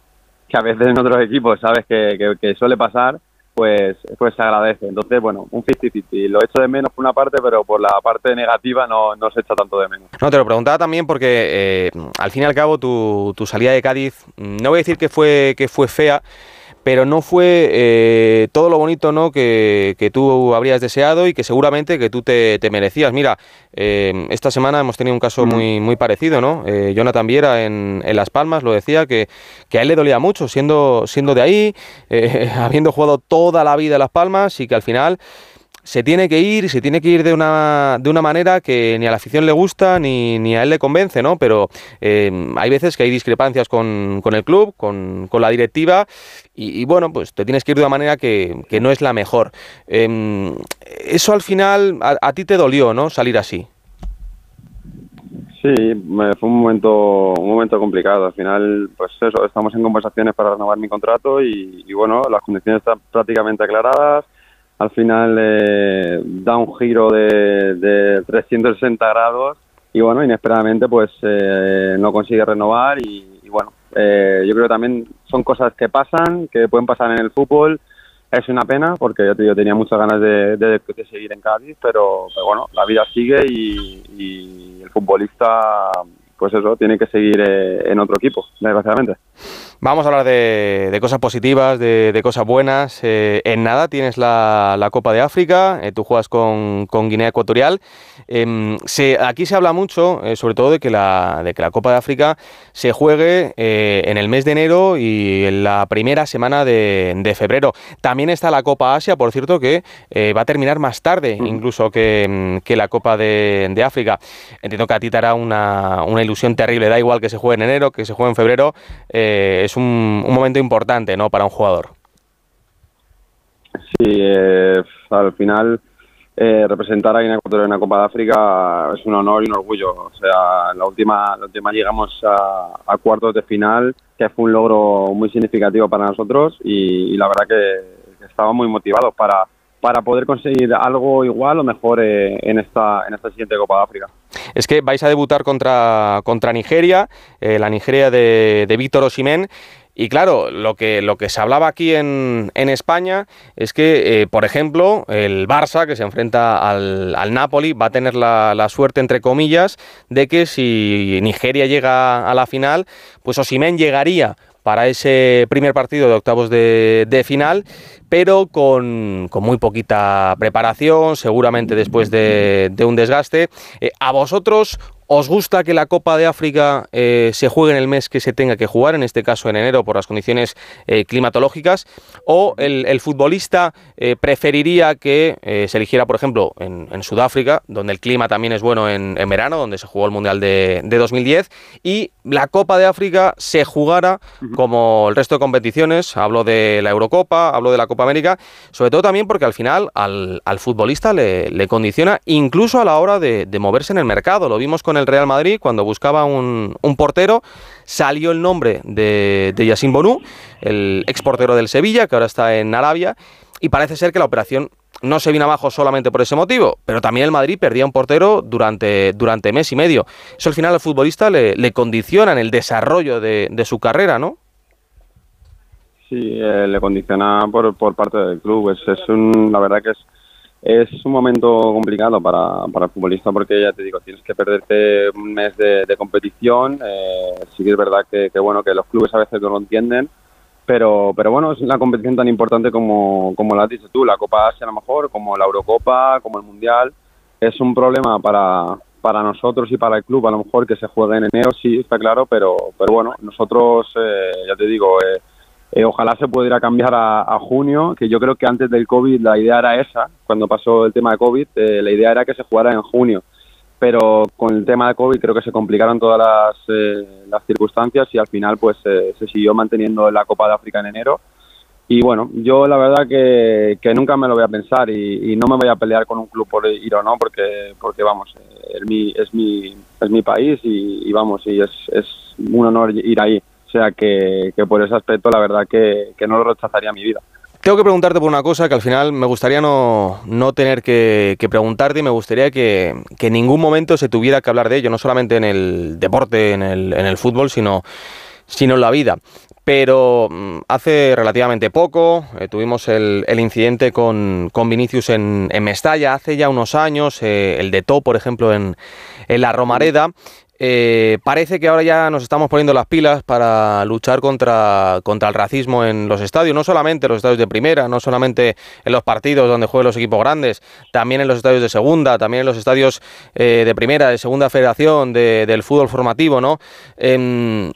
S13: que a veces en otros equipos sabes que, que- suele pasar, pues, pues se agradece. Entonces, bueno, un 50-50. Lo echo de menos por una parte, pero por la parte negativa no, no se echa tanto de menos.
S2: No, te lo preguntaba también porque eh, al fin y al cabo tu, tu salida de Cádiz, mm, no voy a decir que fue, que fue fea, pero no fue eh, todo lo bonito ¿no? que, que tú habrías deseado y que seguramente que tú te, te merecías. Mira, eh, esta semana hemos tenido un caso muy, muy parecido, ¿no? Eh, Jonathan Viera en, en Las Palmas lo decía que, que a él le dolía mucho siendo, siendo de ahí, habiendo jugado toda la vida en Las Palmas y que al final se tiene que ir, se tiene que ir de una, de una manera que ni a la afición le gusta ni, ni a él le convence, ¿no? Pero eh, hay veces que hay discrepancias con, con el club, con, con la directiva, y, bueno, pues te tienes que ir de una manera que, que no es la mejor. Em, eso al final a, ti te dolió, ¿no? Salir así.
S13: Sí, fue un momento, un momento complicado. Al final, pues eso, estamos en conversaciones para renovar mi contrato y, y bueno, las condiciones están prácticamente aclaradas. Al final eh, da un giro de, de 360 grados y bueno, inesperadamente pues eh, no consigue renovar y, bueno, eh, yo creo que también son cosas que pasan, que pueden pasar en el fútbol. Es una pena porque yo, digo, tenía muchas ganas de, seguir en Cádiz, pero, pero bueno, la vida sigue y, y el futbolista, pues eso, tiene que seguir eh, en otro equipo, desgraciadamente.
S2: Vamos a hablar de, cosas positivas, de, cosas buenas. Eh, en nada tienes la, Copa de África, eh, tú juegas con, Guinea Ecuatorial. Em, aquí se habla mucho, eh, sobre todo, de que, la, de que la Copa de África se juegue en el mes de enero y en la primera semana de, febrero. También está la Copa Asia, por cierto, que va a terminar más tarde, incluso que, la Copa de, África. Entiendo que a ti te hará una, una, ilusión terrible, da igual que se juegue en enero, que se juegue en febrero. Es un, momento importante ¿no? para un jugador.
S13: Sí, eh, al final eh, representar a Guinea Ecuatorial en la Copa de África es un honor y un orgullo. O sea, la última, la última llegamos a, cuartos de final, que fue un logro muy significativo para nosotros y, la verdad que, que estábamos muy motivados para, para poder conseguir algo igual o mejor eh, en, esta, en esta siguiente Copa de África.
S2: Es que vais a debutar contra, contra Nigeria, la Nigeria de, de Víctor Osimén. Y claro, lo que, lo que se hablaba aquí en, en España es que, eh, por ejemplo, el Barça, que se enfrenta al, al Napoli, va a tener la, la, suerte, entre comillas, de que si Nigeria llega a la final, pues Osimén llegaría para ese primer partido de octavos de, final, pero con, con, muy poquita preparación, seguramente después de, de un desgaste. Eh, ¿A vosotros ¿Os gusta que la Copa de África eh, se juegue en el mes que se tenga que jugar, en este caso en enero por las condiciones eh, climatológicas? ¿O el, futbolista eh, preferiría que se eligiera, por ejemplo, en, Sudáfrica, donde el clima también es bueno en, verano, donde se jugó el Mundial de, 2010, y la Copa de África se jugara como el resto de competiciones? Hablo de la Eurocopa, hablo de la Copa América, sobre todo también porque al final al, futbolista le, condiciona incluso a la hora de, de moverse en el mercado. Lo vimos con el Real Madrid cuando buscaba un, portero. Salió el nombre de, de Yassin Bonú, el ex portero del Sevilla, que ahora está en Arabia. Y parece ser que la operación no se vino abajo solamente por ese motivo, pero también el Madrid perdía un portero durante, durante mes y medio. Eso al final al futbolista le, le condiciona en el desarrollo de, su carrera, ¿no?
S13: Sí, eh, le condiciona por, por parte del club. Es, es un, la verdad que es es un momento complicado para, para el futbolista porque ya te digo, tienes que perderte un mes de, competición. Eh, sí que es verdad que, bueno que los clubes a veces no lo entienden, pero, pero bueno, es una competición tan importante como, como la has dicho tú, la Copa Asia a lo mejor, como la Eurocopa, como el Mundial. Es un problema para, para nosotros y para el club, a lo mejor que se juegue en enero, sí, está claro, pero, pero bueno, nosotros, eh, ya te digo, eh, eh, ojalá se pudiera cambiar a, junio, que yo creo que antes del COVID la idea era esa, cuando pasó el tema de COVID, eh, la idea era que se jugara en junio. Pero con el tema de COVID creo que se complicaron todas las, eh, circunstancias y al final pues se siguió manteniendo la Copa de África en enero. Y bueno, yo la verdad que, nunca me lo voy a pensar y, no me voy a pelear con un club por ir o no, porque, porque vamos, es mi, es mi, es mi país y, y vamos, y es, es un honor ir ahí sea que, por ese aspecto la verdad que, no lo rechazaría mi vida.
S2: Tengo que preguntarte por una cosa que al final me gustaría no, tener que, preguntarte y me gustaría que, en ningún momento se tuviera que hablar de ello, no solamente en el deporte, en el, en el fútbol, sino, sino en la vida. Pero mm, hace relativamente poco eh, tuvimos el, incidente con, Vinicius en, Mestalla, hace ya unos años, eh, el de To, por ejemplo, en, en la Romareda. Eh, parece que ahora ya nos estamos poniendo las pilas para luchar contra, contra el racismo en los estadios, no solamente en los estadios de primera, no solamente en los partidos donde juegan los equipos grandes, también en los estadios de segunda, también en los estadios eh, de primera, de segunda federación, del fútbol formativo, ¿no? Em,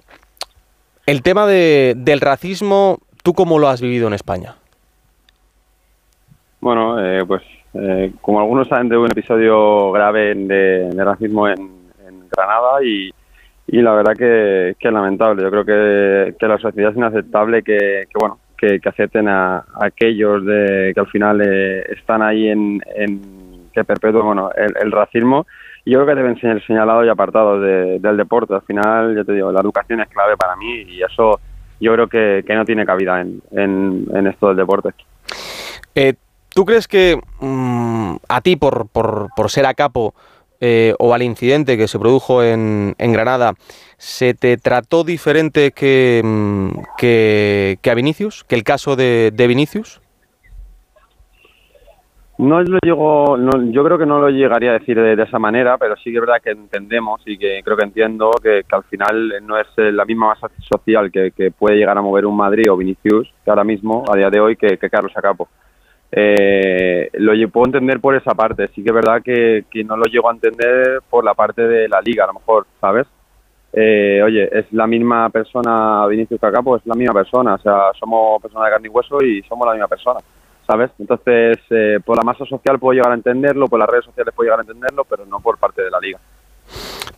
S2: el tema del racismo, ¿tú cómo lo has vivido en España?
S13: Bueno, eh, pues como algunos saben de un episodio grave de racismo en, Granada y, y la verdad que, es lamentable. Yo creo que, que, la sociedad es inaceptable que, que bueno, que, acepten a, aquellos de, que al final eh, están ahí en, que perpetúan bueno, el, racismo. Y yo creo que deben ser señalados y apartados del deporte. Al final, ya te digo, la educación es clave para mí y eso yo creo que, no tiene cabida en, en, esto del deporte.
S2: Eh, ¿Tú crees que mm, a ti, por, por, por ser a capo, eh, o al incidente que se produjo en, en, Granada, ¿se te trató diferente que, mm, que, a Vinicius? ¿Que el caso de, Vinicius?
S13: No lo llego, no, yo creo que no lo llegaría a decir de, esa manera, pero sí que es verdad que entendemos y que creo que entiendo que, que al final no es eh, la misma masa social que, que, puede llegar a mover un Madrid o Vinicius, que ahora mismo, a día de hoy, que, que Carlos Acapo. Eh, lo puedo entender por esa parte, sí que es verdad que, no lo llego a entender por la parte de la liga, a lo mejor, ¿sabes? Eh, oye, es la misma persona Vinicius Cacapo, es la misma persona, o sea, somos personas de carne y hueso y somos la misma persona. ¿sabes? Entonces, eh, por la masa social puedo llegar a entenderlo, por las redes sociales puedo llegar a entenderlo, pero no por parte de la liga.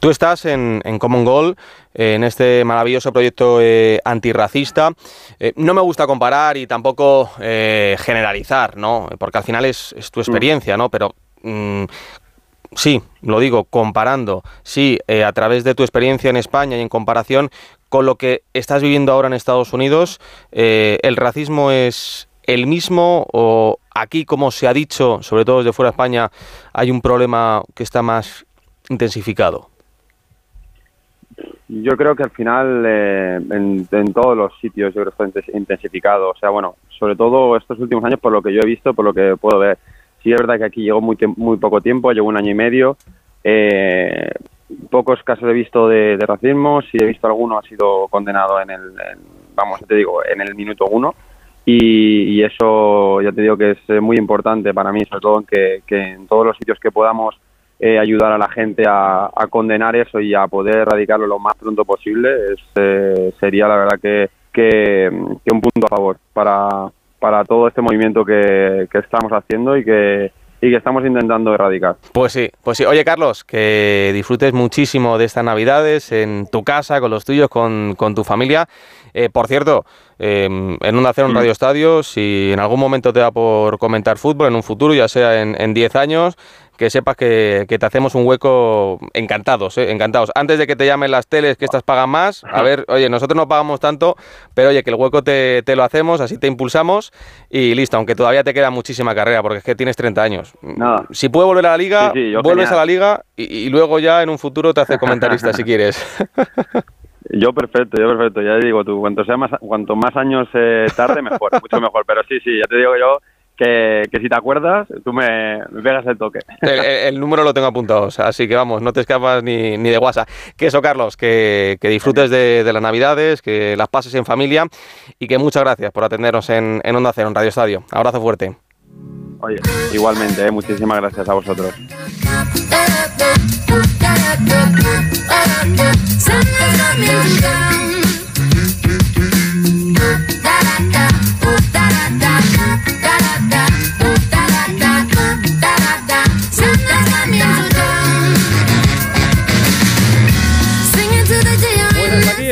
S2: Tú estás en, en Common Goal, eh, en este maravilloso proyecto eh, antirracista. Eh, no me gusta comparar y tampoco eh, generalizar, ¿no? Porque al final es, es tu experiencia, ¿no? Pero mm, sí, lo digo, comparando, sí, a través de tu experiencia en España y en comparación con lo que estás viviendo ahora en Estados Unidos, el racismo es el mismo o aquí, como se ha dicho, sobre todo desde fuera de España, hay un problema que está más intensificado?
S13: Yo creo que al final eh, en, todos los sitios yo creo que está intensificado. O sea, bueno, sobre todo estos últimos años por lo que yo he visto, por lo que puedo ver. Sí es verdad que aquí llegó muy, muy poco tiempo, llegó un año y medio. Eh, pocos casos he visto de, de, racismo, si he visto alguno ha sido condenado en el, en, vamos, te digo, en el minuto uno. Y, y, eso ya te digo que es muy importante para mí, sobre todo en que, que en todos los sitios que podamos eh, ayudar a la gente a, a, condenar eso y a poder erradicarlo lo más pronto posible, es, eh, sería la verdad que, que, que, un punto a favor para, para todo este movimiento que, que estamos haciendo y que, y que estamos intentando erradicar.
S2: Pues sí, pues sí. Oye, Carlos, que disfrutes muchísimo de estas Navidades en tu casa, con los tuyos, con, con tu familia. Eh, por cierto, eh, en un hacer un Radio Estadio, si en algún momento te da por comentar fútbol en un futuro, ya sea en 10 años, que sepas que, que, te hacemos un hueco encantados, ¿eh? encantados. Antes de que te llamen las teles que estas pagan más, a ver, oye, nosotros no pagamos tanto, pero oye, que el hueco te, te, lo hacemos, así te impulsamos y listo, aunque todavía te queda muchísima carrera, porque es que tienes 30 años.
S13: Nada.
S2: Si puedes volver a la liga, sí, sí, vuelves genial. a la liga y, y, luego ya en un futuro te hace comentarista si quieres.
S13: Yo perfecto, yo perfecto, ya te digo tú, cuanto sea más, cuanto más años eh, tarde mejor, mucho mejor, pero sí, sí, ya te digo yo que, que, si te acuerdas, tú me, me pegas el toque.
S2: El, el, número lo tengo apuntado, así que vamos, no te escapas ni, ni de WhatsApp. Que eso, Carlos, que, que disfrutes de, de, las Navidades, que las pases en familia y que muchas gracias por atendernos en, en Onda Cero, en Radio Estadio. Abrazo fuerte.
S13: Oye, igualmente, ¿eh? muchísimas gracias a vosotros.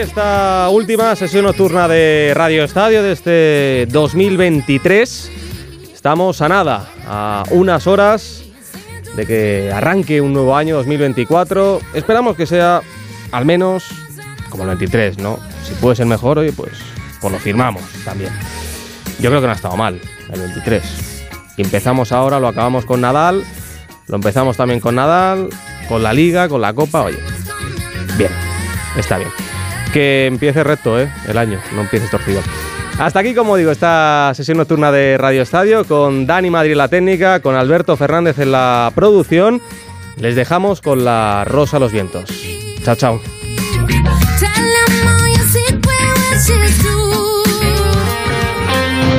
S2: Esta última sesión nocturna de Radio Estadio de este 2023. Estamos a nada, a unas horas de que arranque un nuevo año 2024. Esperamos que sea al menos como el 23, ¿no? Si puede ser mejor, oye, pues, pues lo firmamos también. Yo creo que no ha estado mal el 23. Empezamos ahora, lo acabamos con Nadal, lo empezamos también con Nadal, con la Liga, con la Copa, oye. Bien, está bien que empiece recto ¿eh? el año, no empieces torcido. Hasta aquí, como digo, esta sesión nocturna de Radio Estadio con Dani Madrid la técnica, con Alberto Fernández en la producción. Les dejamos con la Rosa a los Vientos. Chao, chao.